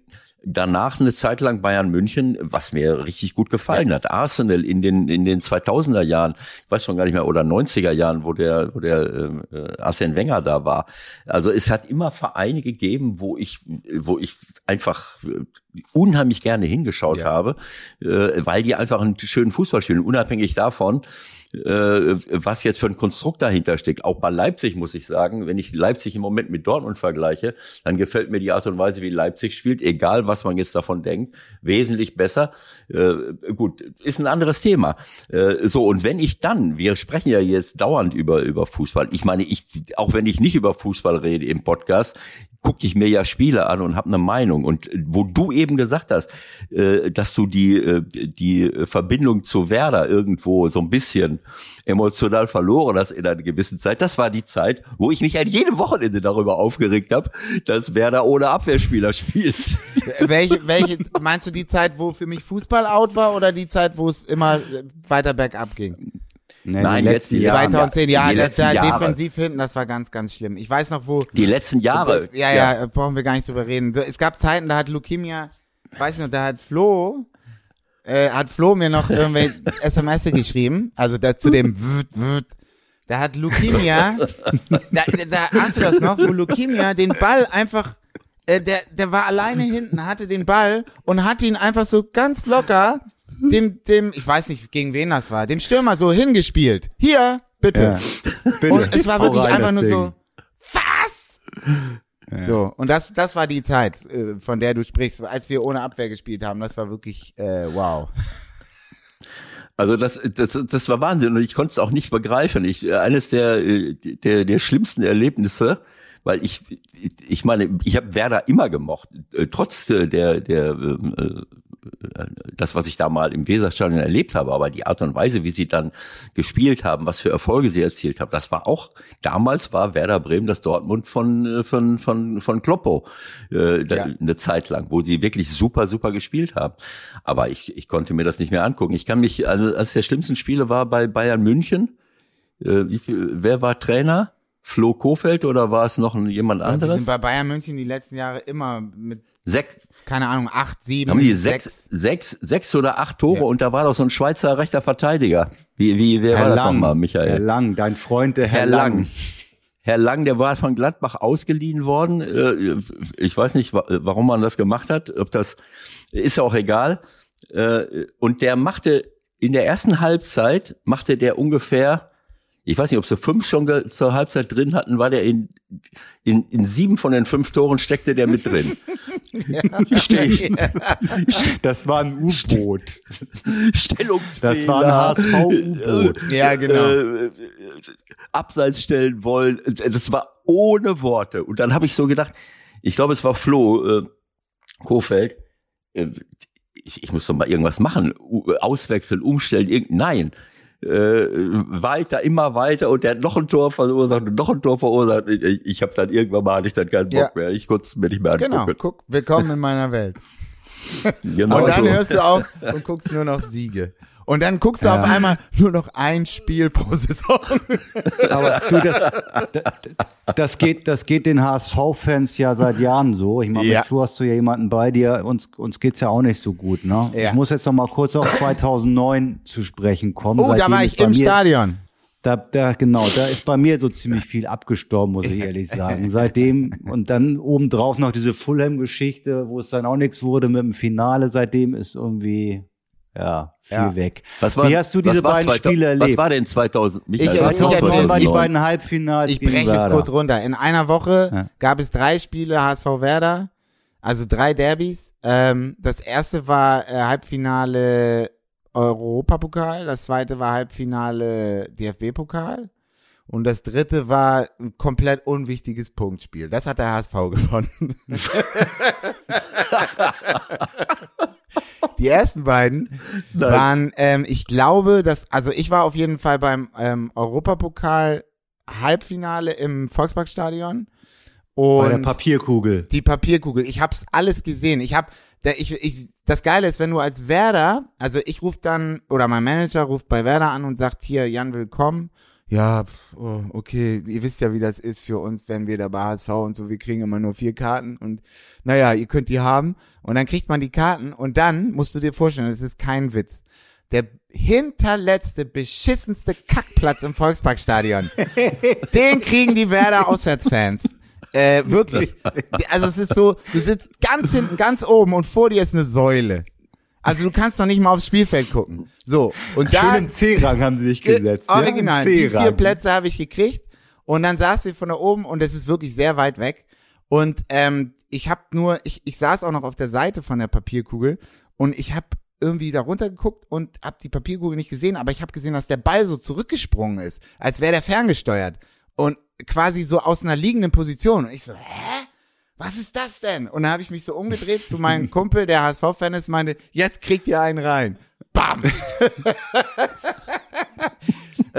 Danach eine Zeit lang Bayern München, was mir richtig gut gefallen hat. Arsenal in den in den 2000er Jahren, ich weiß schon gar nicht mehr, oder 90er Jahren, wo der wo der äh, Arsene Wenger da war. Also es hat immer Vereine gegeben, wo ich wo ich einfach unheimlich gerne hingeschaut Ja. habe, äh, weil die einfach einen schönen Fußball spielen, unabhängig davon, was jetzt für ein Konstrukt dahinter steckt. Auch bei Leipzig muss ich sagen, wenn ich Leipzig im Moment mit Dortmund vergleiche, dann gefällt mir die Art und Weise, wie Leipzig spielt, egal was man jetzt davon denkt, wesentlich besser. Äh, gut, ist ein anderes Thema. Äh, so, und wenn ich dann, wir sprechen ja jetzt dauernd über, über Fußball. Ich meine, ich, auch wenn ich nicht über Fußball rede im Podcast, gucke ich mir ja Spiele an und habe eine Meinung. Und äh, wo du eben gesagt hast, äh, dass du die, äh, die Verbindung zu Werder irgendwo so ein bisschen emotional verloren hast in einer gewissen Zeit, das war die Zeit, wo ich mich an jedem Wochenende darüber aufgeregt habe, dass Werder ohne Abwehrspieler spielt. welche, welche, meinst du die Zeit, wo für mich Fußball out war oder die Zeit, wo es immer äh, weiter bergab ging? Nee, Nein, die jetzt letzten die Jahre. 2010, ja, die das, letzten da Jahre. defensiv hinten, das war ganz, ganz schlimm. Ich weiß noch, wo, Die letzten Jahre. Ja, ja, äh, brauchen wir gar nicht drüber reden. So, es gab Zeiten, da hat Leukemia, weiß nicht, da hat Flo, äh, hat Flo mir noch irgendwelche SMS geschrieben, also da, zu dem Wut, Wut. Da hat Leukemia, da, da, da ahnst du das noch, wo Leukemia den Ball einfach, äh, der, der war alleine hinten, hatte den Ball und hat ihn einfach so ganz locker dem, dem, ich weiß nicht, gegen wen das war, dem Stürmer so hingespielt. Hier, bitte. Ja. Bitte. Und es war wirklich einfach nur Ding. so, was? So, und das, das war die Zeit, äh, von der du sprichst, als wir ohne Abwehr gespielt haben. Das war wirklich, äh, wow. Also das, das, das war Wahnsinn und ich konnte es auch nicht begreifen. Ich, äh, eines der, äh, der, der schlimmsten Erlebnisse, weil ich, ich meine, ich habe Werder immer gemocht, trotz äh, der, der, ähm, äh, das, was ich da mal im Weserstadion erlebt habe, aber die Art und Weise, wie sie dann gespielt haben, was für Erfolge sie erzielt haben, das war auch, damals war Werder Bremen das Dortmund von, äh, von, von, von Kloppo, äh, Ja. eine Zeit lang, wo sie wirklich super, super gespielt haben. Aber ich, ich konnte mir das nicht mehr angucken. Ich kann mich, also als der schlimmsten Spiele war bei Bayern München, äh, wie viel, wer war Trainer? Flo Kofeld oder war es noch jemand Wir anderes? sind bei Bayern München die letzten Jahre immer mit, Sechs, keine Ahnung, acht, sieben, haben die sechs, sechs, sechs oder acht Tore Ja. und da war doch so ein Schweizer rechter Verteidiger. Wie, wie, wer war Herr das Lang, nochmal, Herr Michael? Lang, dein Freund, der Herr, Herr Lang. Lang. Herr Lang, der war von Gladbach ausgeliehen worden. Äh, Ich weiß nicht, wa- warum man das gemacht hat. Ob das ist ja auch egal. Äh, Und der machte in der ersten Halbzeit machte der ungefähr ich weiß nicht, ob sie fünf schon zur Halbzeit drin hatten, war der in, in, in sieben von den fünf Toren steckte der mit drin. Steh ich, Das war ein U-Boot. Stellungsfehler. Das war ein HSV-U-Boot. Ja, genau. Äh, äh, abseits stellen wollen. Äh, Das war ohne Worte. Und dann habe ich so gedacht, ich glaube, es war Flo äh, Kofeld. Äh, ich, ich muss doch mal irgendwas machen. U auswechseln, umstellen. Irgend Nein. Äh, weiter, immer weiter und der hat noch ein Tor verursacht und noch ein Tor verursacht. Ich, ich habe dann irgendwann mal hatte ich dann keinen Bock Ja. mehr. Ich konnte es mir nicht mehr angucken. Genau, guck, willkommen in meiner Welt. Genau Und dann so. hörst du auf und guckst nur noch Siege. Und dann guckst du Ja. auf einmal nur noch ein Spiel pro Saison. Aber du, das, das, geht, das geht den HSV-Fans ja seit Jahren so. Ich meine, Ja. Flo hast du ja jemanden bei dir. Uns, uns geht's ja auch nicht so gut, ne? Ja. Ich muss jetzt noch mal kurz auf 2009 zu sprechen kommen. Oh, da war ich im mir, Stadion. Da, da, genau, da ist bei mir so ziemlich viel abgestorben, muss ich ehrlich sagen. Seitdem, und dann obendrauf noch diese Fulham-Geschichte, wo es dann auch nichts wurde mit dem Finale. Seitdem ist irgendwie, ja, viel Ja. weg. Was war, Wie hast du diese beiden 2000 Spiele erlebt? Was war denn 2000? Michael, Ich- was ich war erzähl 2009 waren die 2009? beiden Halbfinals Ich breche es kurz runter. In einer Woche Ja. gab es drei Spiele HSV Werder, also drei Derbys. Ähm, das erste war äh, Halbfinale Europapokal, das zweite war Halbfinale DFB-Pokal und das dritte war ein komplett unwichtiges Punktspiel. Das hat der HSV gewonnen. Die ersten beiden waren, ähm, ich glaube, dass, also ich war auf jeden Fall beim ähm, Europapokal Halbfinale im Volksparkstadion Bei der und Papierkugel. die Papierkugel. Ich hab's alles gesehen. Ich hab, der, ich, ich, das Geile ist, wenn du als Werder, also ich ruf dann oder mein Manager ruft bei Werder an und sagt hier, Jan willkommen. Ja, oh, okay, ihr wisst ja, wie das ist für uns, wenn wir da bei HSV und so, wir kriegen immer nur vier Karten und naja, ihr könnt die haben und dann kriegt man die Karten und dann musst du dir vorstellen, das ist kein Witz. Der hinterletzte, beschissenste Kackplatz im Volksparkstadion, den kriegen die Werder Auswärtsfans. Äh, wirklich. Also es ist so, du sitzt ganz hinten, ganz oben und vor dir ist eine Säule. Also du kannst noch nicht mal aufs Spielfeld gucken. So, und da Schön im C-Rang haben sie dich Ge- gesetzt. Original. Die vier Plätze habe ich gekriegt und dann saß sie von da oben und es ist wirklich sehr weit weg. Und ähm, ich habe nur, ich, ich saß auch noch auf der Seite von der Papierkugel und ich habe irgendwie da runtergeguckt und habe die Papierkugel nicht gesehen, aber ich habe gesehen, dass der Ball so zurückgesprungen ist, als wäre der ferngesteuert und quasi so aus einer liegenden Position. Und ich so, hä? Was ist das denn? Und dann habe ich mich so umgedreht zu meinem Kumpel, der HSV-Fan ist, meinte, jetzt kriegt ihr einen rein. Bam!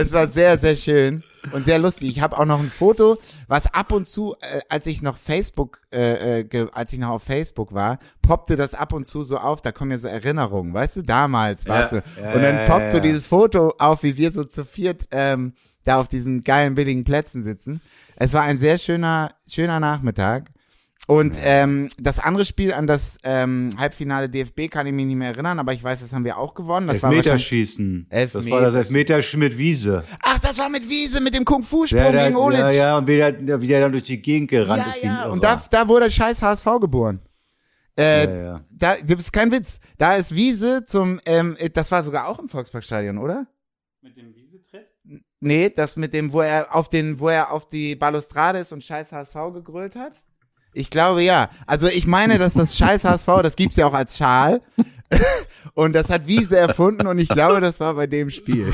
Es war sehr, sehr schön und sehr lustig. Ich habe auch noch ein Foto, was ab und zu, äh, als ich noch Facebook, äh, äh, als ich noch auf Facebook war, poppte das ab und zu so auf. Da kommen ja so Erinnerungen, weißt du, damals, weißt du. ja, und dann ja, poppt ja, so ja. dieses Foto auf, wie wir so zu viert ähm, da auf diesen geilen billigen Plätzen sitzen. Es war ein sehr schöner, schöner Nachmittag. Und ähm, das andere Spiel an das ähm, Halbfinale DFB kann ich mich nicht mehr erinnern, aber ich weiß, das haben wir auch gewonnen. Das war Elfmeterschießen. Das Elfmeter- war das Elfmeterschießen mit Wiese. Ach, das war mit Wiese, mit dem Kung-Fu-Sprung gegen Olic. ja, ja, und wie der, wie der dann durch die Gegend gerannt ja, ist. ja. Und da, da wurde scheiß HSV geboren. Äh, Ja, ja. Da, das ist kein Witz. Da ist Wiese zum, ähm, das war sogar auch im Volksparkstadion, oder? Mit dem Wiesetritt? Nee, das mit dem, wo er auf den, wo er auf die Balustrade ist und scheiß HSV gegrölt hat. Ich glaube ja. Also ich meine, dass das scheiß HSV, das gibt's ja auch als Schal. und das hat Wiese erfunden und ich glaube, das war bei dem Spiel.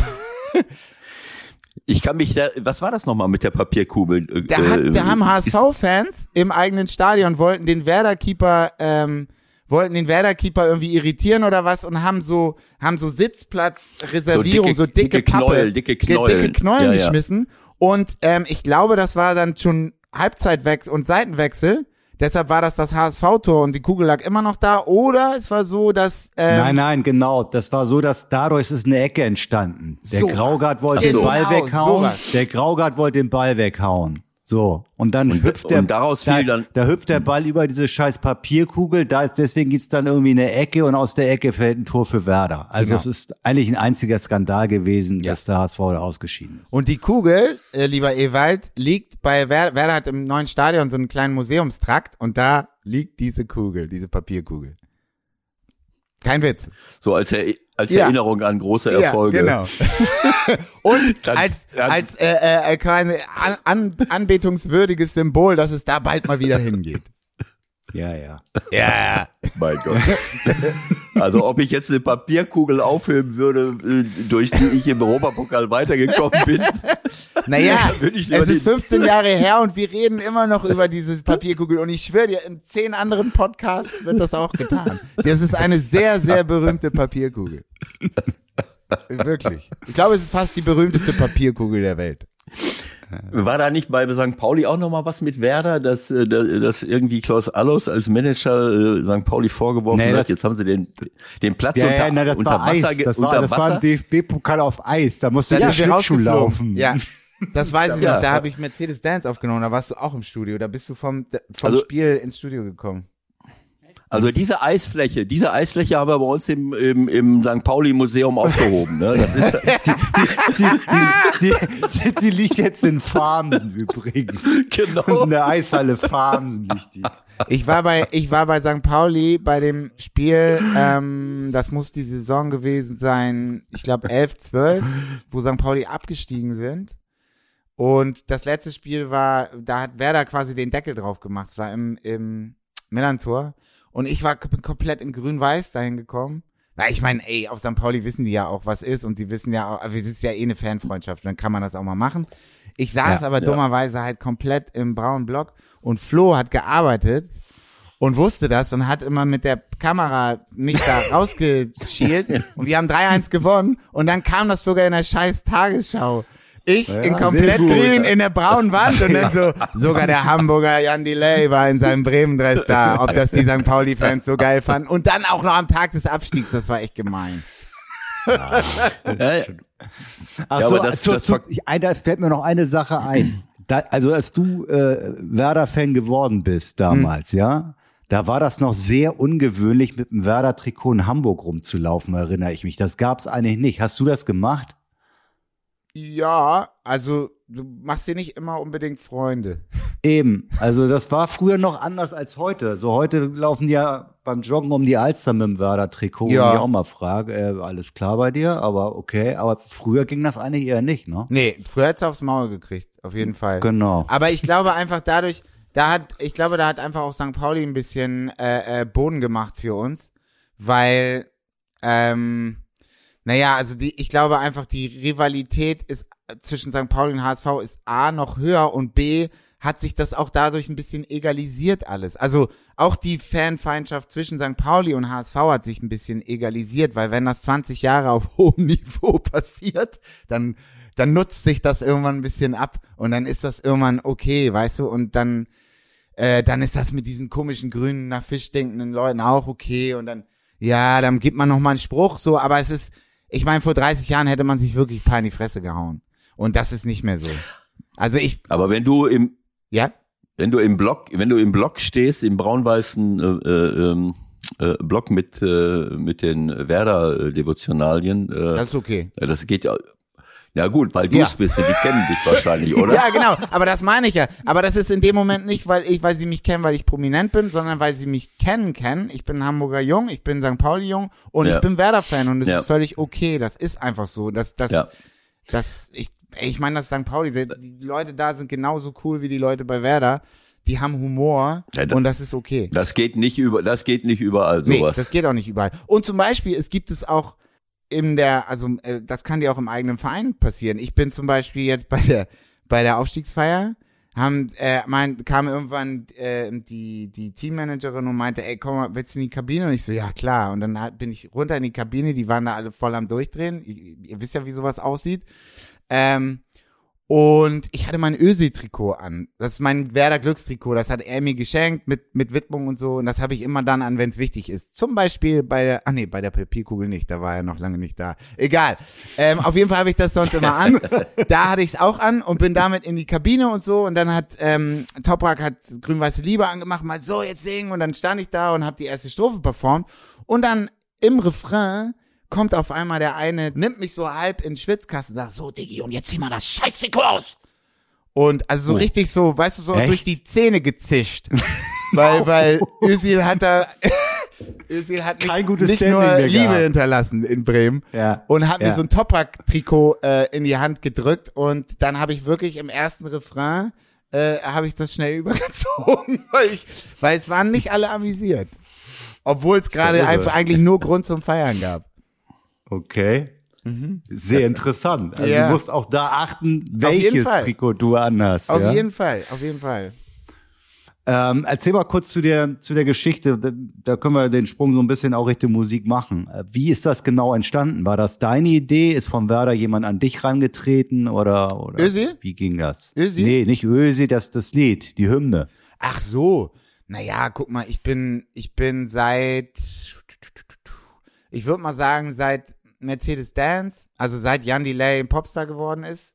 Ich kann mich da, was war das nochmal mit der Papierkugel? Äh, Da, hat, da haben ist- HSV-Fans im eigenen Stadion wollten den Werder-Keeper, ähm, wollten den Werder-Keeper irgendwie irritieren oder was und haben so, haben so Sitzplatzreservierung, so So dicke, dicke- dicke Pappe, Knäuel, dicke Knäuel. dicke Knäuel Ja, ja. geschmissen. Und ähm, ich glaube, das war dann schon Halbzeitwechsel und Seitenwechsel. Deshalb war das das HSV-Tor und die Kugel lag immer noch da. Oder es war so, dass ähm, Nein, nein, genau. Das war so, dass dadurch ist eine Ecke entstanden. Der Sowas. Graugard wollte Genau, den Ball weghauen. sowas. Der Graugard wollte den Ball weghauen. So. Und dann hüpft der, und daraus da, fiel dann- da hüpft der Ball über diese scheiß Papierkugel. Da, deswegen gibt's dann irgendwie eine Ecke und aus der Ecke fällt ein Tor für Werder. Also Genau. es ist eigentlich ein einziger Skandal gewesen, dass der HSV da ausgeschieden ist. Und die Kugel, äh, lieber Ewald, liegt bei Werder, Werder hat im neuen Stadion so einen kleinen Museumstrakt und da liegt diese Kugel, diese Papierkugel. Kein Witz. So als, er, als Ja. Erinnerung an große Erfolge. Ja, genau. Und Dann- als, dann- als äh, äh, keine an, an, anbetungswürdiges Symbol, dass es da bald mal wieder hingeht. Ja, ja. Ja. Mein Gott. Also ob ich jetzt eine Papierkugel aufheben würde, äh, durch die ich im Europapokal weitergekommen bin. Naja, es ist den- 15 Jahre her und wir reden immer noch über dieses Papierkugel. Und ich schwöre dir, in zehn anderen Podcasts wird das auch getan. Das ist eine sehr, sehr berühmte Papierkugel. Wirklich. Ich glaube, es ist fast die berühmteste Papierkugel der Welt. War da nicht bei St. Pauli auch noch mal was mit Werder, dass, äh, dass dass irgendwie Klaus Allos als Manager äh, St. Pauli vorgeworfen Nee, hat, das- jetzt haben sie den, den Platz Ja, unter, ja, na, das unter war Wasser, Eis. Das war, unter das war ein DFB-Pokal auf Eis. Da musste ja wir Schlittschuh laufen. Ja. Das weiß ich Ja. noch, da habe ich Mercedes Dance aufgenommen, da warst du auch im Studio, da bist du vom, vom Also- Spiel ins Studio gekommen. Also diese Eisfläche, diese Eisfläche haben wir bei uns im, im, im St. Pauli Museum aufgehoben. Ne? Das ist, Die, die, die, die liegt jetzt in Farmsen übrigens. genau. In der Eishalle Farmsen liegt die. Ich war bei, ich war bei St. Pauli bei dem Spiel, ähm, das muss die Saison gewesen sein, ich glaube 11, 12, wo St. Pauli abgestiegen sind. Und das letzte Spiel war, da hat Werder quasi den Deckel drauf gemacht. Es war im, im Millantor. Und ich war bin komplett in grün-weiß dahin gekommen. Weil ich meine, ey, auf St. Pauli wissen die ja auch, was ist. Und sie wissen ja auch, wir sind ja eh eine Fanfreundschaft. Dann kann man das auch mal machen. Ich saß Ja, aber ja. dummerweise halt komplett im braunen Block. Und Flo hat gearbeitet und wusste das und hat immer mit der Kamera mich da rausgeschielt und wir haben 3-1 gewonnen und dann kam das sogar in der scheiß Tagesschau. Ich Ja, in komplett grün in der braunen Wand und dann so, sogar der Hamburger Jan Delay war in seinem Bremen-Dress da, ob das die St. Pauli-Fans so geil fanden und dann auch noch am Tag des Abstiegs, das war echt gemein. Ja, ja. Ach Ja, so, aber das- zu, das zu, ich, ein- da fällt mir noch eine Sache ein. Da, also als du äh, Werder-Fan geworden bist damals, ja, da war das noch sehr ungewöhnlich, mit dem Werder-Trikot in Hamburg rumzulaufen, erinnere ich mich. Das gab's eigentlich nicht. Hast du das gemacht? Ja, also du machst dir nicht immer unbedingt Freunde. Eben. Also das war früher noch anders als heute. So heute laufen die ja beim Joggen um die Alster mit dem Werder-Trikot. Ja. Und ich auch mal frage, äh, alles klar bei dir? Aber okay. Aber früher ging das eigentlich eher nicht, ne? Nee, früher hättest du aufs Maul gekriegt, auf jeden Fall. Genau. Aber ich glaube einfach dadurch, da hat, ich glaube, da hat einfach auch St. Pauli ein bisschen äh, äh, Boden gemacht für uns, weil, ähm, naja, also die, ich glaube einfach, die Rivalität ist äh, zwischen St. Pauli und HSV ist A noch höher und B hat sich das auch dadurch ein bisschen egalisiert alles. Also auch die Fanfeindschaft zwischen St. Pauli und HSV hat sich ein bisschen egalisiert, weil wenn das 20 Jahre auf hohem Niveau passiert, dann dann nutzt sich das irgendwann ein bisschen ab und dann ist das irgendwann okay, weißt du, und dann äh, dann ist das mit diesen komischen grünen nach Fisch denkenden Leuten auch okay und dann ja, dann gibt man noch mal einen Spruch so, aber es ist ich meine, vor 30 Jahren hätte man sich wirklich ein paar in die Fresse gehauen und das ist nicht mehr so. Also ich Aber wenn du im, ja, wenn du im Block, wenn du im Block stehst, im braun-weißen äh, äh, ähm, äh, Block mit äh, mit den Werder-Devotionalien, äh, das ist okay. das geht ja. Ja gut, weil du Ja. es bist, die kennen dich wahrscheinlich, oder? Ja, genau. Aber das meine ich ja. Aber das ist in dem Moment nicht, weil ich, weil sie mich kennen, weil ich prominent bin, sondern weil sie mich kennen kennen. Ich bin Hamburger Jung, ich bin St. Pauli Jung und Ja. ich bin Werder-Fan und es Ja. ist völlig okay. Das ist einfach so. Das, das, Ja. das, ich, ich meine, das ist St. Pauli. Die, die Leute da sind genauso cool wie die Leute bei Werder. Die haben Humor Ja, da- und das ist okay. Das geht nicht über, das geht nicht überall Nee, sowas. das geht auch nicht überall. Und zum Beispiel, es gibt es auch in der, also äh, das kann dir auch im eigenen Verein passieren. Ich bin zum Beispiel jetzt bei der bei der Aufstiegsfeier haben äh, mein kam irgendwann äh, die die Teammanagerin und meinte, ey, komm mal, willst du in die Kabine? Und ich so, ja klar. Und dann bin ich runter in die Kabine. Die waren da alle voll am Durchdrehen. Ihr, ihr wisst ja, wie sowas aussieht. Ähm, und ich hatte mein Ösi-Trikot an. Das ist mein Werder Glückstrikot. Das hat er mir geschenkt mit, mit Widmung und so. Und das habe ich immer dann an, wenn es wichtig ist. Zum Beispiel bei der, ah nee, bei der Papierkugel nicht. Da war er noch lange nicht da. Egal. Ähm, auf jeden Fall habe ich das sonst immer an. Da hatte ich es auch an und bin damit in die Kabine und so. Und dann hat ähm, Toprak hat grün-weiße Liebe angemacht, mal so jetzt singen. Und dann stand ich da und habe die erste Strophe performt. Und dann im Refrain kommt auf einmal der eine, nimmt mich so halb in den Schwitzkasten und sagt, so Diggi, und jetzt zieh mal das Scheißtrikot aus. Und also so richtig so, weißt du, so Echt? durch die Zähne gezischt. weil, weil Özil hat da, Özil hat nicht, Kein gutes nicht Standing nur Liebe hinterlassen in Bremen Ja. und hat mir Ja. so ein Toprak-Trikot äh, in die Hand gedrückt und dann habe ich wirklich im ersten Refrain äh, habe ich das schnell übergezogen, weil, ich, weil es waren nicht alle amüsiert. Obwohl es gerade einfach eigentlich nur Grund zum Feiern gab. Okay. Sehr interessant. Also Mhm. Ja. du musst auch da achten, welches. Trikot du anhast. Auf ja? jeden Fall, auf jeden Fall. Ähm, erzähl mal kurz zu der, zu der Geschichte. Da, da können wir den Sprung so ein bisschen auch Richtung Musik machen. Äh, Wie ist das genau entstanden? War das deine Idee? Ist von Werder jemand an dich rangetreten oder, oder Özil? wie ging das? Özil? Nee, nicht Ösi, das, das Lied, die Hymne. Ach so. Naja, guck mal, ich bin, ich bin seit, ich würde mal sagen, seit Mercedes Dance, also seit Jan Delay ein Popstar geworden ist.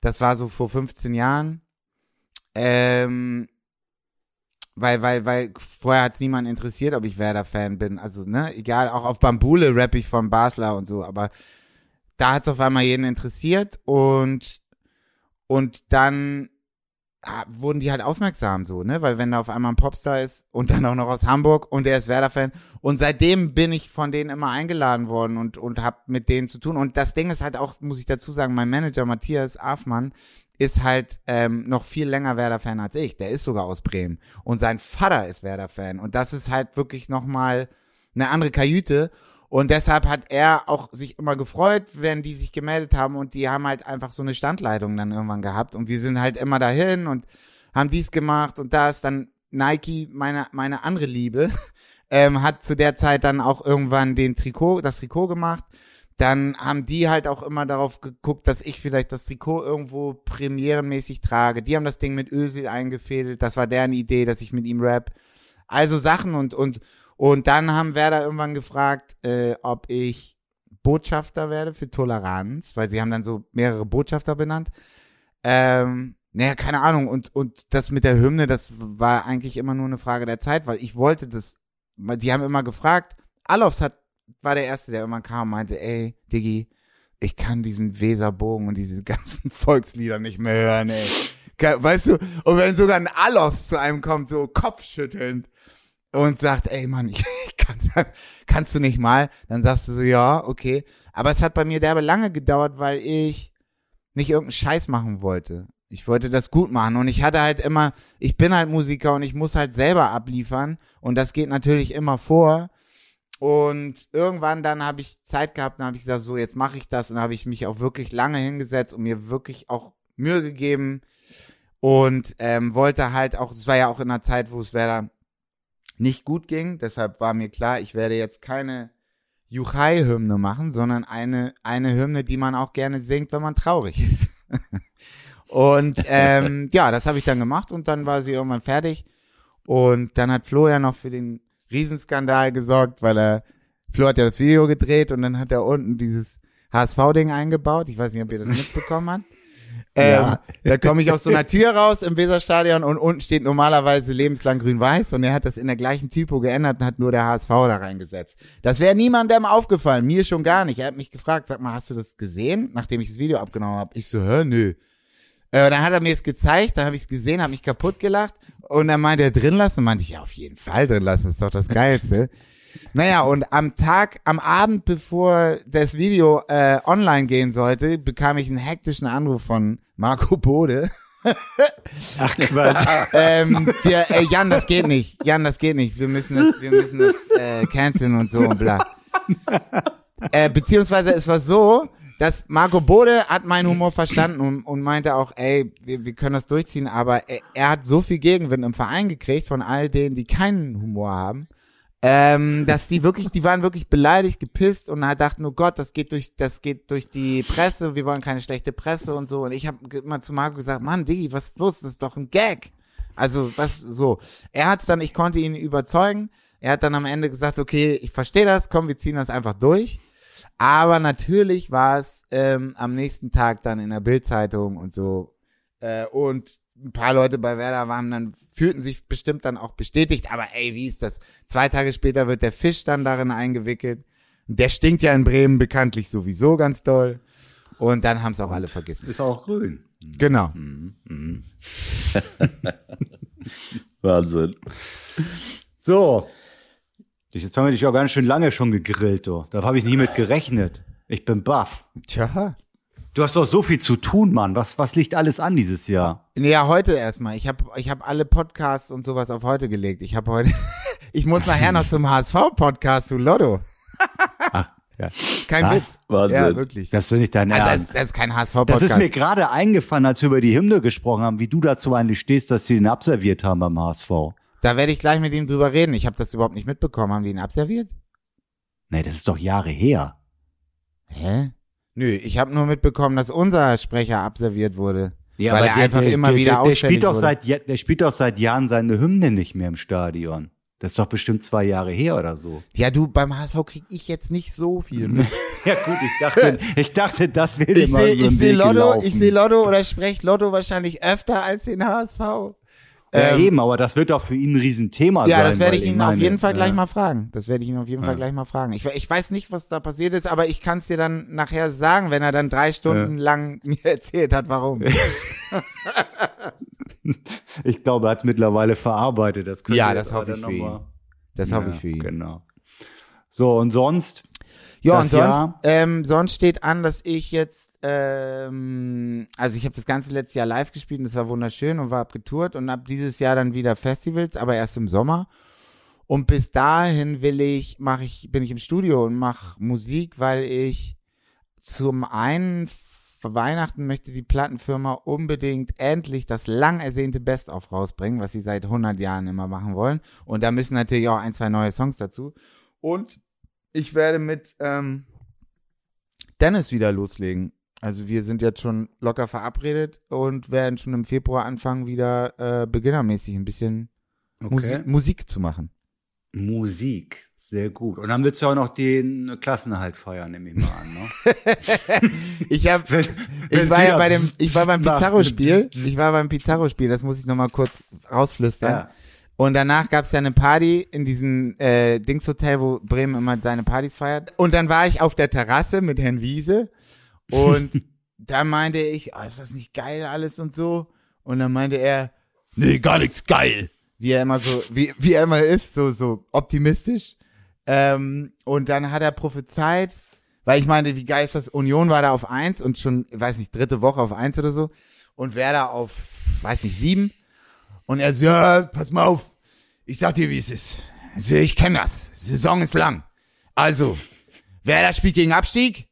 Das war so vor 15 Jahren. Ähm, weil, weil, weil vorher hat's niemand interessiert, ob ich Werder-Fan bin. Also, ne, egal, auch auf Bambule rapp ich von Basler und so, aber da hat's auf einmal jeden interessiert und, und dann wurden die halt aufmerksam so, ne? Weil wenn da auf einmal ein Popstar ist und dann auch noch aus Hamburg und der ist Werder-Fan und seitdem bin ich von denen immer eingeladen worden und und hab mit denen zu tun und das Ding ist halt auch, muss ich dazu sagen, mein Manager Matthias Afmann ist halt ähm, noch viel länger Werder-Fan als ich. Der ist sogar aus Bremen und sein Vater ist Werder-Fan und das ist halt wirklich noch mal eine andere Kajüte und deshalb hat er auch sich immer gefreut, wenn die sich gemeldet haben und die haben halt einfach so eine Standleitung dann irgendwann gehabt und wir sind halt immer dahin und haben dies gemacht und das. Dann Nike, meine, meine andere Liebe, ähm, hat zu der Zeit dann auch irgendwann den Trikot, das Trikot gemacht. Dann haben die halt auch immer darauf geguckt, dass ich vielleicht das Trikot irgendwo premierenmäßig trage. Die haben das Ding mit Özil eingefädelt. Das war deren Idee, dass ich mit ihm rap. Also Sachen und, und, und dann haben Werder irgendwann gefragt, äh, ob ich Botschafter werde für Toleranz, weil sie haben dann so mehrere Botschafter benannt. Ähm, naja, keine Ahnung. Und, und das mit der Hymne, das war eigentlich immer nur eine Frage der Zeit, weil ich wollte das, die haben immer gefragt, Alofs hat, war der Erste, der immer kam und meinte, ey, Diggi, ich kann diesen Weserbogen und diese ganzen Volkslieder nicht mehr hören, ey. Weißt du, und wenn sogar ein Alofs zu einem kommt, so kopfschüttelnd und sagt, ey Mann, ich, kann, kannst du nicht mal, dann sagst du so, ja, okay. Aber es hat bei mir derbe lange gedauert, weil ich nicht irgendeinen Scheiß machen wollte. Ich wollte das gut machen und ich hatte halt immer, ich bin halt Musiker und ich muss halt selber abliefern und das geht natürlich immer vor. Und irgendwann dann habe ich Zeit gehabt und habe ich gesagt, so jetzt mache ich das und habe ich mich auch wirklich lange hingesetzt und mir wirklich auch Mühe gegeben und ähm, wollte halt auch, es war ja auch in einer Zeit, wo es Werder nicht gut ging, deshalb war mir klar, ich werde jetzt keine Juchai-Hymne machen, sondern eine, eine Hymne, die man auch gerne singt, wenn man traurig ist. und ähm, ja, das habe ich dann gemacht und dann war sie irgendwann fertig. Und dann hat Flo ja noch für den Riesenskandal gesorgt, weil er, Flo hat ja das Video gedreht und dann hat er unten dieses HSV-Ding eingebaut. Ich weiß nicht, ob ihr das mitbekommen habt. Ähm, Ja. Da komme ich aus so einer Tür raus im Weserstadion und unten steht normalerweise lebenslang grün-weiß und er hat das in der gleichen Typo geändert und hat nur der HSV da reingesetzt. Das wäre niemandem aufgefallen, mir schon gar nicht. Er hat mich gefragt, sag mal, hast du das gesehen, nachdem ich das Video abgenommen habe? Ich so, hä, nö. Äh, dann hat er mir es gezeigt, dann habe ich es gesehen, habe mich kaputt gelacht und dann meinte er drin lassen, meinte ich, ja, auf jeden Fall drin lassen, ist doch das Geilste. Naja, und am Tag, am Abend, bevor das Video äh, online gehen sollte, bekam ich einen hektischen Anruf von Marco Bode. Ach Quatsch. ähm, wir, äh, Jan, das geht nicht. Jan, das geht nicht. Wir müssen das, wir müssen das äh, canceln und so und bla. Äh, beziehungsweise es war so, dass Marco Bode hat meinen Humor verstanden und, und meinte auch, ey, wir, wir können das durchziehen, aber er, er hat so viel Gegenwind im Verein gekriegt von all denen, die keinen Humor haben, ähm, dass die wirklich, die waren wirklich beleidigt, gepisst und halt dachten, oh Gott, das geht durch, das geht durch die Presse, wir wollen keine schlechte Presse und so. Und ich habe immer zu Marco gesagt, Mann, Diggi, was ist los? Das ist doch ein Gag. Also, was so. Er hat's dann, ich konnte ihn überzeugen. Er hat dann am Ende gesagt, okay, ich verstehe das, komm, wir ziehen das einfach durch. Aber natürlich war es ähm, am nächsten Tag dann in der Bildzeitung und so. Äh, und ein paar Leute bei Werder waren dann, fühlten sich bestimmt dann auch bestätigt. Aber ey, wie ist das? Zwei Tage später wird der Fisch dann darin eingewickelt. Der stinkt ja in Bremen bekanntlich sowieso ganz doll. Und dann haben es auch alle vergessen. Ist auch grün. Genau. Wahnsinn. So. Jetzt haben wir dich auch ganz schön lange schon gegrillt, du. Da habe ich nie mit gerechnet. Ich bin baff. Tja. Du hast doch so viel zu tun, Mann. Was, was liegt alles an dieses Jahr? Nee, ja, heute erstmal. Ich habe ich hab alle Podcasts und sowas auf heute gelegt. Ich habe heute, ich muss nachher noch zum HSV-Podcast zu Lotto. Ach, ja. Kein Was? Witz. Wahnsinn. Ja, wirklich. Das ist nicht dein Also das, Ernst. das ist kein Das HSV-Podcast. ist mir gerade eingefallen, als wir über die Hymne gesprochen haben, wie du dazu eigentlich stehst, dass sie den abserviert haben beim HSV. Da werde ich gleich mit ihm drüber reden. Ich habe das überhaupt nicht mitbekommen. Haben die ihn abserviert? Nee, das ist doch Jahre her. Hä? Nö, ich habe nur mitbekommen, dass unser Sprecher abserviert wurde. Ja, weil aber er der- einfach der, immer der, wieder der, der spielt doch seit Der spielt doch seit Jahren seine Hymne nicht mehr im Stadion. Das ist doch bestimmt zwei Jahre her oder so. Ja, du, beim HSV krieg ich jetzt nicht so viel mit. Ja gut, ich dachte, ich dachte, das wäre Ich immer sehe so ich seh Weg Lotto, ich sehe Lotto oder spreche Lotto wahrscheinlich öfter als den HSV. Ja, Ähm, eben, aber das wird doch für ihn ein Riesenthema sein. Ja, das werde ich ihn auf jeden Fall gleich ja. mal fragen. Das werde ich ihn auf jeden Fall gleich mal fragen. Ich, ich weiß nicht, was da passiert ist, aber ich kann es dir dann nachher sagen, wenn er dann drei Stunden lang mir erzählt hat, warum. Ich glaube, er hat es mittlerweile verarbeitet. Das könnte Ja, das hoffe ich dann für ihn. Das hoffe ich für ihn. Genau. So, und sonst? Ja, und sonst, ähm, sonst steht an, dass ich jetzt, ähm, also ich habe das ganze letzte Jahr live gespielt und das war wunderschön und war abgetourt und ab dieses Jahr dann wieder Festivals, aber erst im Sommer. Und bis dahin will ich, mache ich, bin ich im Studio und mache Musik, weil ich zum einen für Weihnachten möchte die Plattenfirma unbedingt endlich das lang ersehnte Best-of rausbringen, was sie seit 100 Jahren immer machen wollen. Und da müssen natürlich auch ein, zwei neue Songs dazu. Und ich werde mit ähm, Dennis wieder loslegen. Also wir sind jetzt schon locker verabredet und werden schon im Februar anfangen, wieder äh, beginnermäßig ein bisschen Musi Musik zu machen. Musik. Sehr gut. Und dann willst du auch noch den Klassenerhalt feiern, nehme ich mal an. Ne? Ich habe Wenn- ich wenn's war ja bei dem ich war beim. Pizarro-Spiel. Ich war beim Pizarro-Spiel, das muss ich noch mal kurz rausflüstern. Ja. Und danach gab's ja eine Party in diesem äh, Dingshotel, wo Bremen immer seine Partys feiert. Und dann war ich auf der Terrasse mit Herrn Wiese und da meinte ich, oh, ist das nicht geil alles und so? Und dann meinte er, nee, gar nichts geil. Wie er immer so, wie, wie er immer ist, so, so optimistisch. Ähm, und dann hat er prophezeit, weil ich meinte, wie geil ist das? Union war da auf eins und schon, weiß nicht, dritte Woche auf eins oder so. Und Werder auf, weiß nicht, sieben. Und er so, ja, pass mal auf. Ich sag dir, wie es ist. Also, ich kenne das. Saison ist lang. Also, Werder spielt gegen Abstieg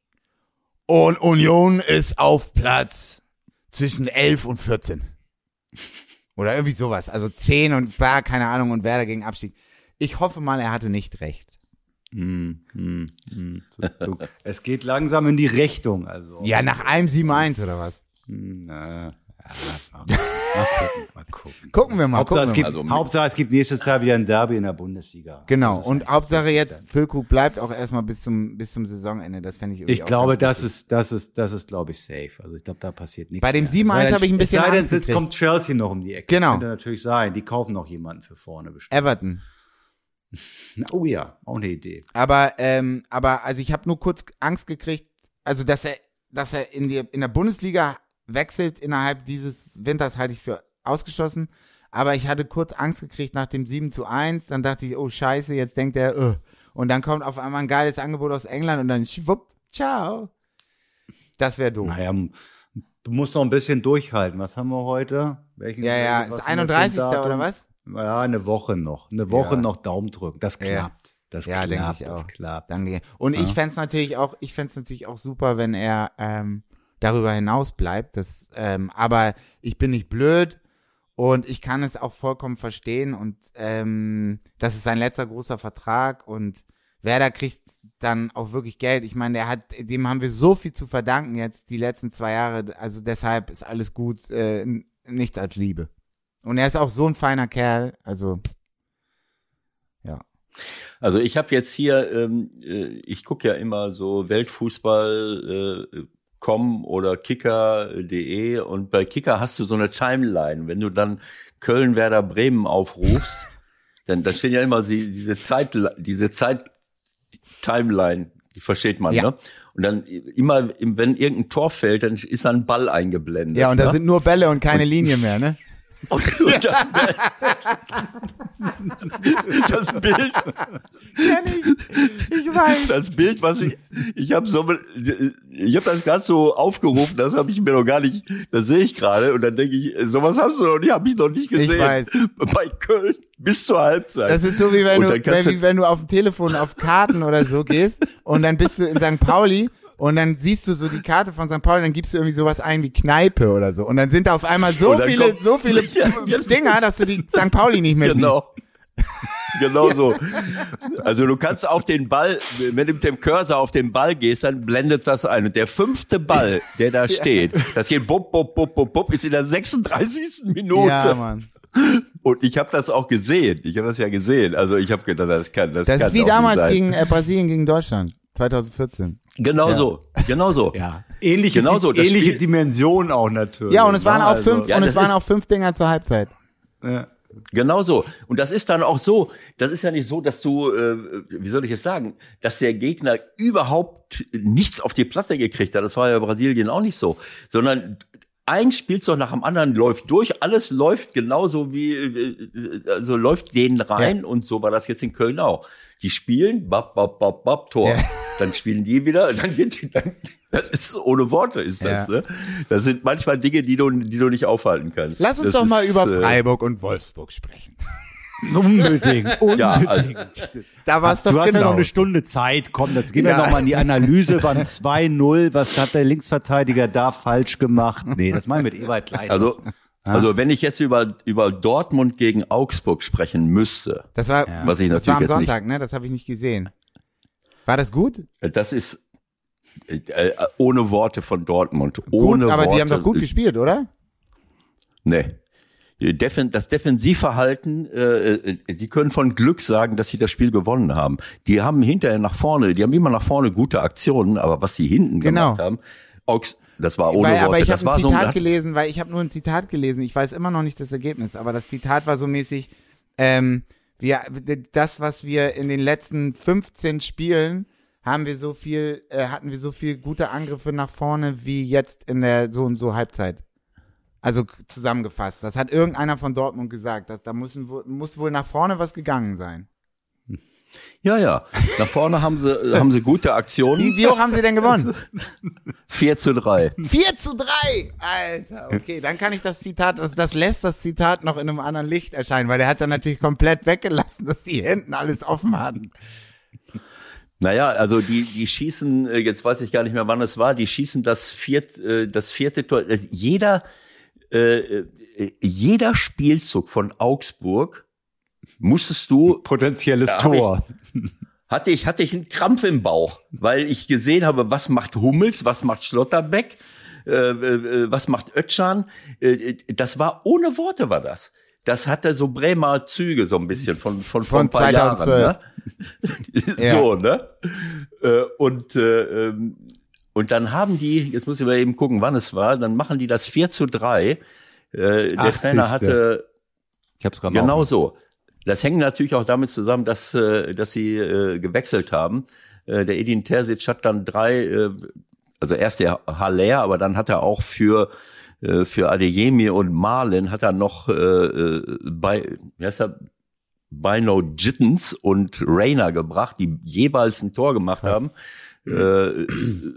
und Union ist auf Platz zwischen 11 und 14. Oder irgendwie sowas. Also 10 und war, keine Ahnung, und Werder gegen Abstieg. Ich hoffe mal, er hatte nicht recht. Hm, hm, hm. So, so. Es geht langsam in die Richtung. Also. Ja, nach einem 7-1 oder was? Hm, na, mal, gucken, mal gucken. Gucken wir mal, Hauptsache, gucken es wir gibt, mal. Also- Hauptsache, es gibt nächstes Jahr wieder ein Derby in der Bundesliga. Genau. Und Hauptsache jetzt, Füllkrug bleibt auch erstmal bis zum, bis zum Saisonende. Das fände ich irgendwie Ich auch glaube, das ist, das ist, das ist, glaube ich, safe. Also ich glaube, da passiert nichts. Bei dem mehr. 7-1 Es sei denn- habe ich ein bisschen Es sei denn, Angst jetzt kommt Chelsea noch um die Ecke. Genau. Das könnte natürlich sein. Die kaufen noch jemanden für vorne bestimmt. Everton. Oh ja, auch eine Idee. Aber, ähm, aber, also ich habe nur kurz Angst gekriegt, also dass er, dass er in, die, in der Bundesliga wechselt innerhalb dieses Winters, halte ich für ausgeschlossen. Aber ich hatte kurz Angst gekriegt nach dem 7 zu 1. Dann dachte ich, oh scheiße, jetzt denkt er, äh. Und dann kommt auf einmal ein geiles Angebot aus England und dann schwupp, ciao. Das wäre doof. Naja, du musst noch ein bisschen durchhalten. Was haben wir heute? Welchen, Ja, ja, ist haben wir für ein 31. Datum? oder was? Ja, eine Woche noch. Eine Woche Ja. noch Daumen drücken. Das Ja. klappt. Das Ja, klappt. denke ich das auch. klappt. Danke. Und ich fänd's natürlich auch, ich fänd's natürlich auch super, wenn er ähm, darüber hinaus bleibt. Das, ähm, aber ich bin nicht blöd und ich kann es auch vollkommen verstehen und ähm, das ist sein letzter großer Vertrag und Werder kriegt dann auch wirklich Geld. Ich meine, der hat, dem haben wir so viel zu verdanken jetzt die letzten zwei Jahre. Also deshalb ist alles gut, äh, nichts als Liebe. Und er ist auch so ein feiner Kerl. Also ja. Also ich habe jetzt hier, ähm, äh, ich gucke ja immer so Weltfußball äh, com oder kicker.de und bei Kicker hast du so eine Timeline. Wenn du dann Köln, Werder, Bremen aufrufst, dann da stehen ja immer die, diese Zeit, diese Zeit Timeline, die versteht man, Ja. ne? Und dann immer, im- wenn irgendein Tor fällt, dann ist da ein Ball eingeblendet. Ja, und da ne? sind nur Bälle und keine Linie mehr, ne? Und, und das, das Bild, Ich weiß. das Bild, was ich, ich habe so, ich habe das gerade so aufgerufen, das habe ich mir noch gar nicht, das sehe ich gerade und dann denke ich, sowas hast du noch nie, habe ich noch nicht gesehen. weiß. Bei Köln bis zur Halbzeit. Das ist so wie wenn du, wenn, wie wenn du auf dem Telefon auf Karten oder so gehst und dann bist du in St. Pauli und dann siehst du so die Karte von St. Pauli, dann gibst du irgendwie sowas ein wie Kneipe oder so und dann sind da auf einmal so viele, so viele Ja, ja. Dinger, dass du die St. Pauli nicht mehr Genau. Genau so. Also du kannst auf den Ball, wenn du mit dem Cursor auf den Ball gehst, dann blendet das ein. Und der fünfte Ball, der da steht, das geht bup, bup, bup, bup, bup, ist in der 36. Minute. siehst. Ja, Mann. Und ich habe das auch gesehen. Ich habe das ja gesehen. Also ich habe gedacht, das kann das, Das kann ist wie damals gegen äh, Brasilien gegen Deutschland 2014. Genau Ja. so. Genau so. Ja. Ähnliche, Genau so, ähnliche Spiel- Dimensionen auch natürlich. Ja, und es waren ne? auch fünf, Ja, und es waren ist- auch fünf Dinger zur Halbzeit. Ja. Genau so. Und das ist dann auch so, das ist ja nicht so, dass du, äh, wie soll ich es sagen, dass der Gegner überhaupt nichts auf die Platte gekriegt hat. Das war ja Brasilien auch nicht so. Sondern ein Spielzeug nach dem anderen läuft durch, alles läuft genauso wie, äh, also läuft denen rein und so war das jetzt in Köln auch. Die spielen, bap, bap, bap, bap, Tor. Ja. Dann spielen die wieder, dann geht die, dann, das ist ohne Worte ist das, Ja. ne? Das sind manchmal Dinge, die du, die du nicht aufhalten kannst. Lass uns das doch mal ist, über äh, Freiburg und Wolfsburg sprechen. Unbedingt, unbedingt. Ja, also, Da war es doch du hast genau. ja noch eine Stunde Zeit. Komm, jetzt gehen wir Ja. noch mal in die Analyse. Waren 2-0. Was hat der Linksverteidiger da falsch gemacht? Nee, das meine ich mit Ewald Klein. Also, also wenn ich jetzt über, über Dortmund gegen Augsburg sprechen müsste, Das war, Ja. was ich das war am natürlich Sonntag, ne? Das habe ich nicht gesehen. War das gut? nicht, das ist äh, äh, ohne Worte von Dortmund. Ohne gut, aber Worte, die haben doch gut gespielt, oder? Nee. Das Defensivverhalten, äh, äh, die können von Glück sagen, dass sie das Spiel gewonnen haben. Die haben hinterher nach vorne, die haben immer nach vorne gute Aktionen, aber was die hinten Genau. gemacht haben, Augs, das war ohne weil, Worte. aber ich habe ein so Zitat ein, gelesen, weil ich habe nur ein Zitat gelesen. Ich weiß immer noch nicht das Ergebnis, aber das Zitat war so mäßig, ähm, wir, das, was wir in den letzten 15 Spielen haben wir so viel, äh, hatten wir so viel gute Angriffe nach vorne wie jetzt in der so und so Halbzeit. Also zusammengefasst. Das hat irgendeiner von Dortmund gesagt. dass da müssen, muss wohl nach vorne was gegangen sein. ja, ja. Nach vorne haben sie, äh, haben sie gute Aktionen. Wie, wie hoch haben sie denn gewonnen? 4 zu 3. 4 zu 3! Alter, okay, dann kann ich das Zitat, das, das lässt das Zitat noch in einem anderen Licht erscheinen, weil der hat dann natürlich komplett weggelassen, dass die hinten alles offen hatten. Naja, also die, die schießen, äh, jetzt weiß ich gar nicht mehr, wann es war, die schießen das viert, äh, das vierte Tor. Jeder, äh, äh, jeder Spielzug von Augsburg musstest du, Potenzielles ich- Tor. hatte ich, hatte ich einen Krampf im Bauch, weil ich gesehen habe, was macht Hummels, was macht Schlotterbeck, äh, äh, was macht Ötschan. Äh, äh, das war, ohne Worte war das. Das hatte so Bremer Züge so ein bisschen von, von, von, Von ein paar 2012. Jahren. Ne? Ja. so, ne? Äh, und, äh, ähm, und dann haben die, jetzt muss ich mal eben gucken, wann es war, dann machen die das 4 zu 3. Äh, der 80. Trainer hatte Ich hab's gerade Genau so. Das hängt natürlich auch damit zusammen, dass, äh, dass sie äh, gewechselt haben. Äh, der Edin Terzic hat dann drei, äh, also erst der Haller, aber dann hat er auch für äh, für Adeyemi und Marlin hat er noch äh, äh, bei, wie heißt er, Bino Jittens und Rayner gebracht, die jeweils ein Tor gemacht haben. Äh,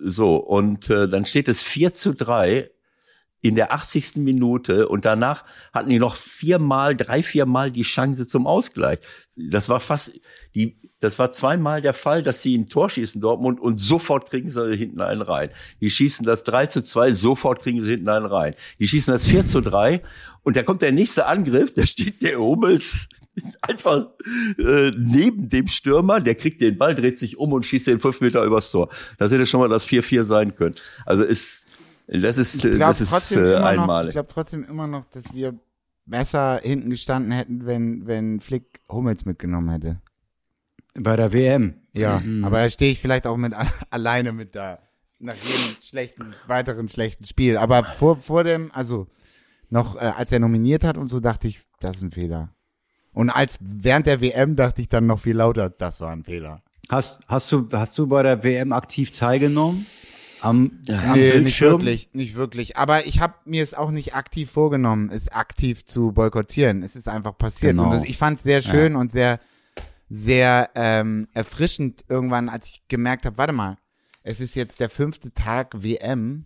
so, und äh, dann steht es 4 zu 3 in der 80. Minute und danach hatten die noch viermal, drei, viermal die Chance zum Ausgleich. Das war fast, die, das war zweimal der Fall, dass sie ein Tor schießen, Dortmund, und sofort kriegen sie hinten einen rein. Die schießen das 3 zu 2, sofort kriegen sie hinten einen rein. Die schießen das 4 zu 3 und da kommt der nächste Angriff, da steht der Hummels einfach äh, neben dem Stürmer, der kriegt den Ball, dreht sich um und schießt den fünf Meter übers Tor. Das hätte schon mal das 4-4 sein können. Also ist, das ist, Ich glaube das ist trotzdem, äh, immer noch, ich einmalig. glaub trotzdem immer noch, dass wir besser hinten gestanden hätten, wenn, wenn Flick Hummels mitgenommen hätte. Bei der WM. Ja, aber da stehe ich vielleicht auch mit alleine mit da. Nach jedem schlechten, weiteren schlechten Spiel. Aber vor, vor dem, also noch äh, als er nominiert hat und so, dachte ich, das ist ein Fehler. Und als während der WM dachte ich dann noch viel lauter, das war ein Fehler. Hast, hast, du, hast du bei der WM aktiv teilgenommen? am, am Nee, nicht Bildschirm. wirklich, nicht wirklich. Aber ich habe mir es auch nicht aktiv vorgenommen, es aktiv zu boykottieren. Es ist einfach passiert. Genau. Und das, ich fand es sehr schön und sehr, sehr ähm, erfrischend irgendwann, als ich gemerkt habe, warte mal, es ist jetzt der fünfte Tag WM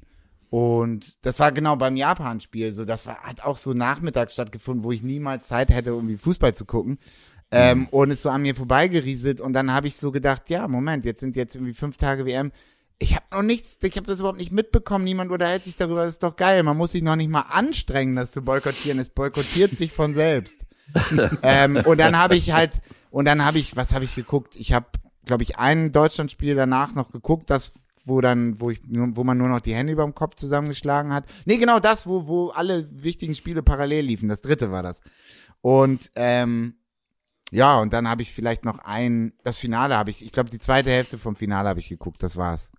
und das war genau beim Japan-Spiel. So, das war, hat auch so nachmittags stattgefunden, wo ich niemals Zeit hätte, irgendwie Fußball zu gucken. Ähm, und ist so an mir vorbeigerieselt und dann habe ich so gedacht, ja, Moment, jetzt sind jetzt irgendwie fünf Tage WM. Ich habe noch nichts, ich habe das überhaupt nicht mitbekommen. Niemand unterhält sich darüber. Das ist doch geil. Man muss sich noch nicht mal anstrengen, das zu boykottieren. Es boykottiert sich von selbst. ähm, und dann habe ich halt, und dann habe ich, was habe ich geguckt? Ich habe, glaube ich, ein Deutschlandspiel danach noch geguckt, das wo dann, wo ich, wo man nur noch die Hände über dem Kopf zusammengeschlagen hat. Nee, genau das, wo, wo alle wichtigen Spiele parallel liefen. Das dritte war das. Und ähm, ja, und dann habe ich vielleicht noch ein, das Finale habe ich, ich glaube, die zweite Hälfte vom Finale habe ich geguckt, das war's.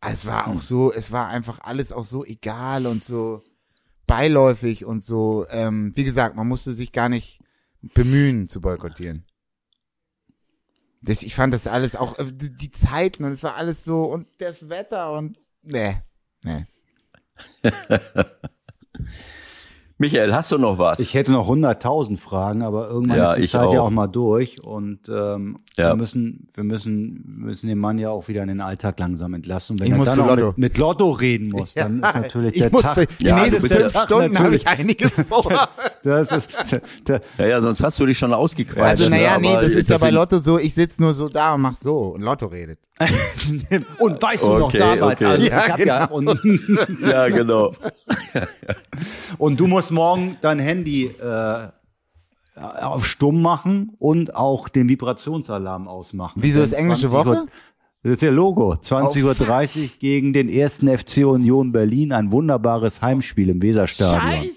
Aber Es war auch so, es war einfach alles auch so egal und so beiläufig und so, ähm, wie gesagt, man musste sich gar nicht bemühen zu boykottieren. Das, ich fand das alles auch, äh, die, die Zeiten und es war alles so und das Wetter und, nee, nee. Michael, hast du noch was? Ich hätte noch 100.000 Fragen, aber irgendwann Ja, ist die ich Zeit ja auch. auch mal durch und ähm, Ja. wir müssen, wir müssen, müssen den Mann ja auch wieder in den Alltag langsam entlassen. Und wenn Ich er dann auch Lotto. mit, mit Lotto reden muss, dann ist natürlich ich der muss Tag. für die Ja, nächsten fünf ja- Stunden habe ich natürlich. einiges vor. Das ist, der, ja, ja, sonst hast du dich schon ausgequatscht. Also naja, nee, das ist ja bei Lotto so, ich sitz nur so da und mach so und Lotto redet. und weißt du noch Okay, damals, okay. also Ja, ja, genau. und, Ja, genau. und du musst morgen dein Handy äh, auf stumm machen und auch den Vibrationsalarm ausmachen. Wieso ist englische 20 Uhr- Woche? Das ist der Logo. 20.30 Uhr gegen den ersten FC Union Berlin. Ein wunderbares Heimspiel im Weserstadion. Scheiße!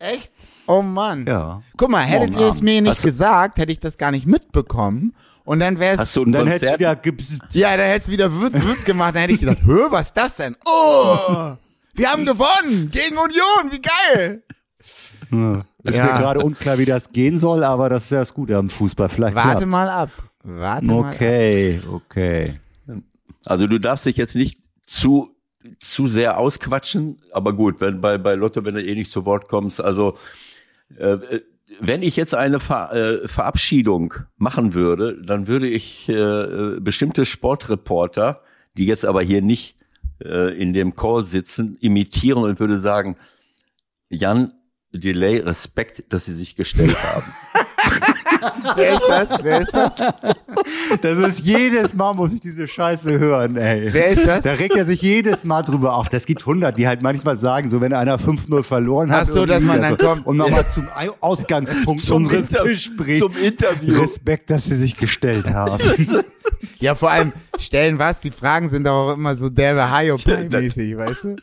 Echt? Oh Mann. Ja. Guck mal, hättet Morgen ihr es mir nicht Hast gesagt, hätte ich das gar nicht mitbekommen. Und dann wäre es. Hast du Und ein dann hättest wieder gebs- Ja, dann hätte es wieder wird, wird gemacht. Dann hätte ich gedacht, hö, was ist das denn? Oh! Wir haben gewonnen! Gegen Union! Wie geil! Ja. Ist Ja. mir gerade unklar, wie das gehen soll, aber das ist ja das Gute am Fußball. Vielleicht Warte klappt's. mal ab. Warte mal ab. Okay, okay. Also du darfst dich jetzt nicht zu zu sehr ausquatschen, aber gut, wenn bei bei Lotto, wenn du eh nicht zu Wort kommst, also äh, wenn ich jetzt eine Ver, äh, Verabschiedung machen würde, dann würde ich äh, äh, bestimmte Sportreporter, die jetzt aber hier nicht äh, in dem Call sitzen, imitieren und würde sagen, Jan, Delay, Respekt, dass Sie sich gestellt haben. Wer ist das? Wer ist das? Das ist jedes Mal, muss ich diese Scheiße hören, ey. Wer ist das? Da regt er sich jedes Mal drüber auf. Das gibt 100, die halt manchmal sagen, so wenn einer 5-0 verloren hat. Ach so, dass man dann also, kommt. Um nochmal zum Ausgangspunkt unseres Inter- Gesprächs. zum Interview. Respekt, dass sie sich gestellt haben. Ja, vor allem stellen was, die Fragen sind doch auch immer so derbe Hayo-mäßig, weißt du?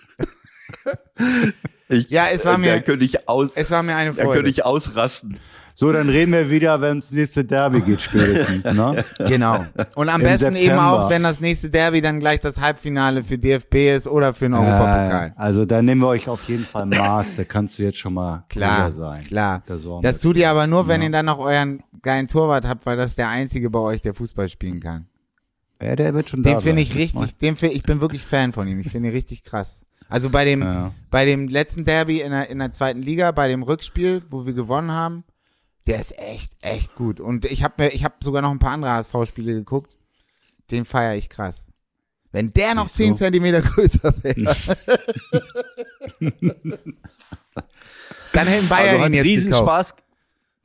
Ich, Ja, es war äh, mir- Da könnte ich aus, Es war mir eine da könnte Freude. ich ausrasten. So, dann reden wir wieder, wenn es nächste Derby geht spätestens. Ne? Genau. Und am Im besten eben September. auch, wenn das nächste Derby dann gleich das Halbfinale für DFB ist oder für den Europapokal. Äh, also da nehmen wir euch auf jeden Fall Maß. Da kannst du jetzt schon mal Klar, sein. klar. Da Das tut ihr aber nur, wenn Ja. ihr dann noch euren geilen Torwart habt, weil das ist der einzige bei euch, der Fußball spielen kann. Ja, der wird schon da Den finde ich richtig, den find, ich bin wirklich Fan von ihm. Ich finde ihn richtig krass. Also bei dem, Ja. bei dem letzten Derby in der, in der zweiten Liga, bei dem Rückspiel, wo wir gewonnen haben, der ist echt, echt gut. Und ich habe mir, ich habe sogar noch ein paar andere HSV-Spiele geguckt. Den feiere ich krass. Wenn der noch Siehst du? 10 Zentimeter größer wäre. dann hätten Bayern Also ihn jetzt gekauft. Riesenspaß,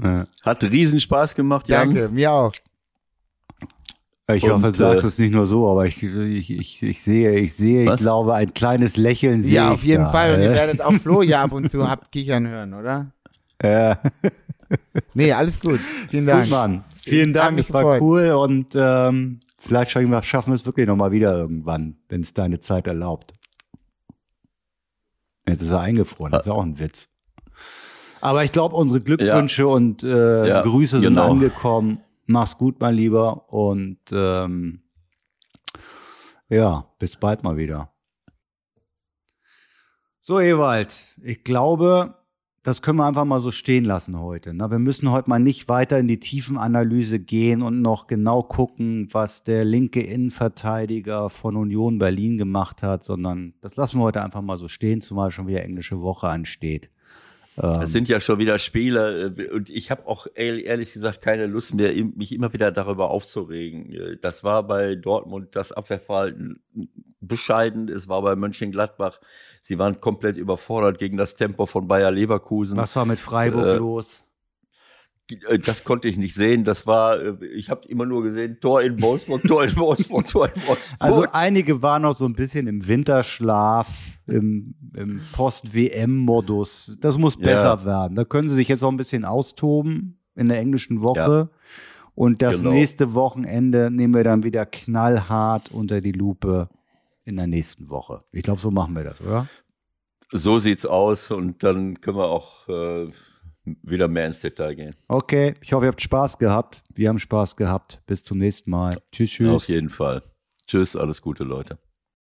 Ja. hat Riesenspaß gemacht, Jan. Danke, mir auch. Ich Und, hoffe, du sagst äh, es nicht nur so, aber ich, ich, ich, ich sehe, ich sehe, Was? ich glaube, ein kleines Lächeln sehe Ja, auf jeden da, Fall. Und ihr äh. werdet auch Flo ja ab und zu habt kichern hören, oder? Ja. Nee, alles gut. Vielen Dank. Gut, Mann. Vielen Dank, es war gefreut. cool und ähm, vielleicht schaffen wir, es wirklich nochmal wieder irgendwann, wenn es deine Zeit erlaubt. Jetzt ist er eingefroren, das ist auch ein Witz. Aber ich glaube, unsere Glückwünsche und äh, Ja, Grüße sind genau. angekommen. Mach's gut, mein Lieber. Und ähm, ja, bis bald mal wieder. So, Ewald, ich glaube, das können wir einfach mal so stehen lassen heute. Ne? Wir müssen heute mal nicht weiter in die Tiefenanalyse gehen und noch genau gucken, was der linke Innenverteidiger von Union Berlin gemacht hat, sondern das lassen wir heute einfach mal so stehen, zumal schon wieder englische Woche ansteht. Ähm, es sind ja schon wieder Spiele äh, und ich habe auch ehrlich gesagt keine Lust mehr, mich immer wieder darüber aufzuregen. Äh, das war bei Dortmund das Abwehrverhalten bescheiden, es war bei Mönchengladbach, sie waren komplett überfordert gegen das Tempo von Bayer Leverkusen. Was war mit Freiburg äh, los? Äh, das konnte ich nicht sehen. Das war, äh, ich habe immer nur gesehen, Tor in Wolfsburg, Tor in Wolfsburg, Tor in Wolfsburg. Also einige waren noch so ein bisschen im Winterschlaf, im, im Post-WM-Modus. Das muss besser ja. werden. Da können sie sich jetzt noch ein bisschen austoben in der englischen Woche. Ja. Und das genau. nächste Wochenende nehmen wir dann wieder knallhart unter die Lupe in der nächsten Woche. Ich glaube, so machen wir das, oder? So sieht's aus und dann können wir auch äh, wieder mehr ins Detail gehen. Okay, ich hoffe, ihr habt Spaß gehabt. Wir haben Spaß gehabt. Bis zum nächsten Mal. Tschüss, tschüss. Auf jeden Fall. Tschüss, alles Gute, Leute.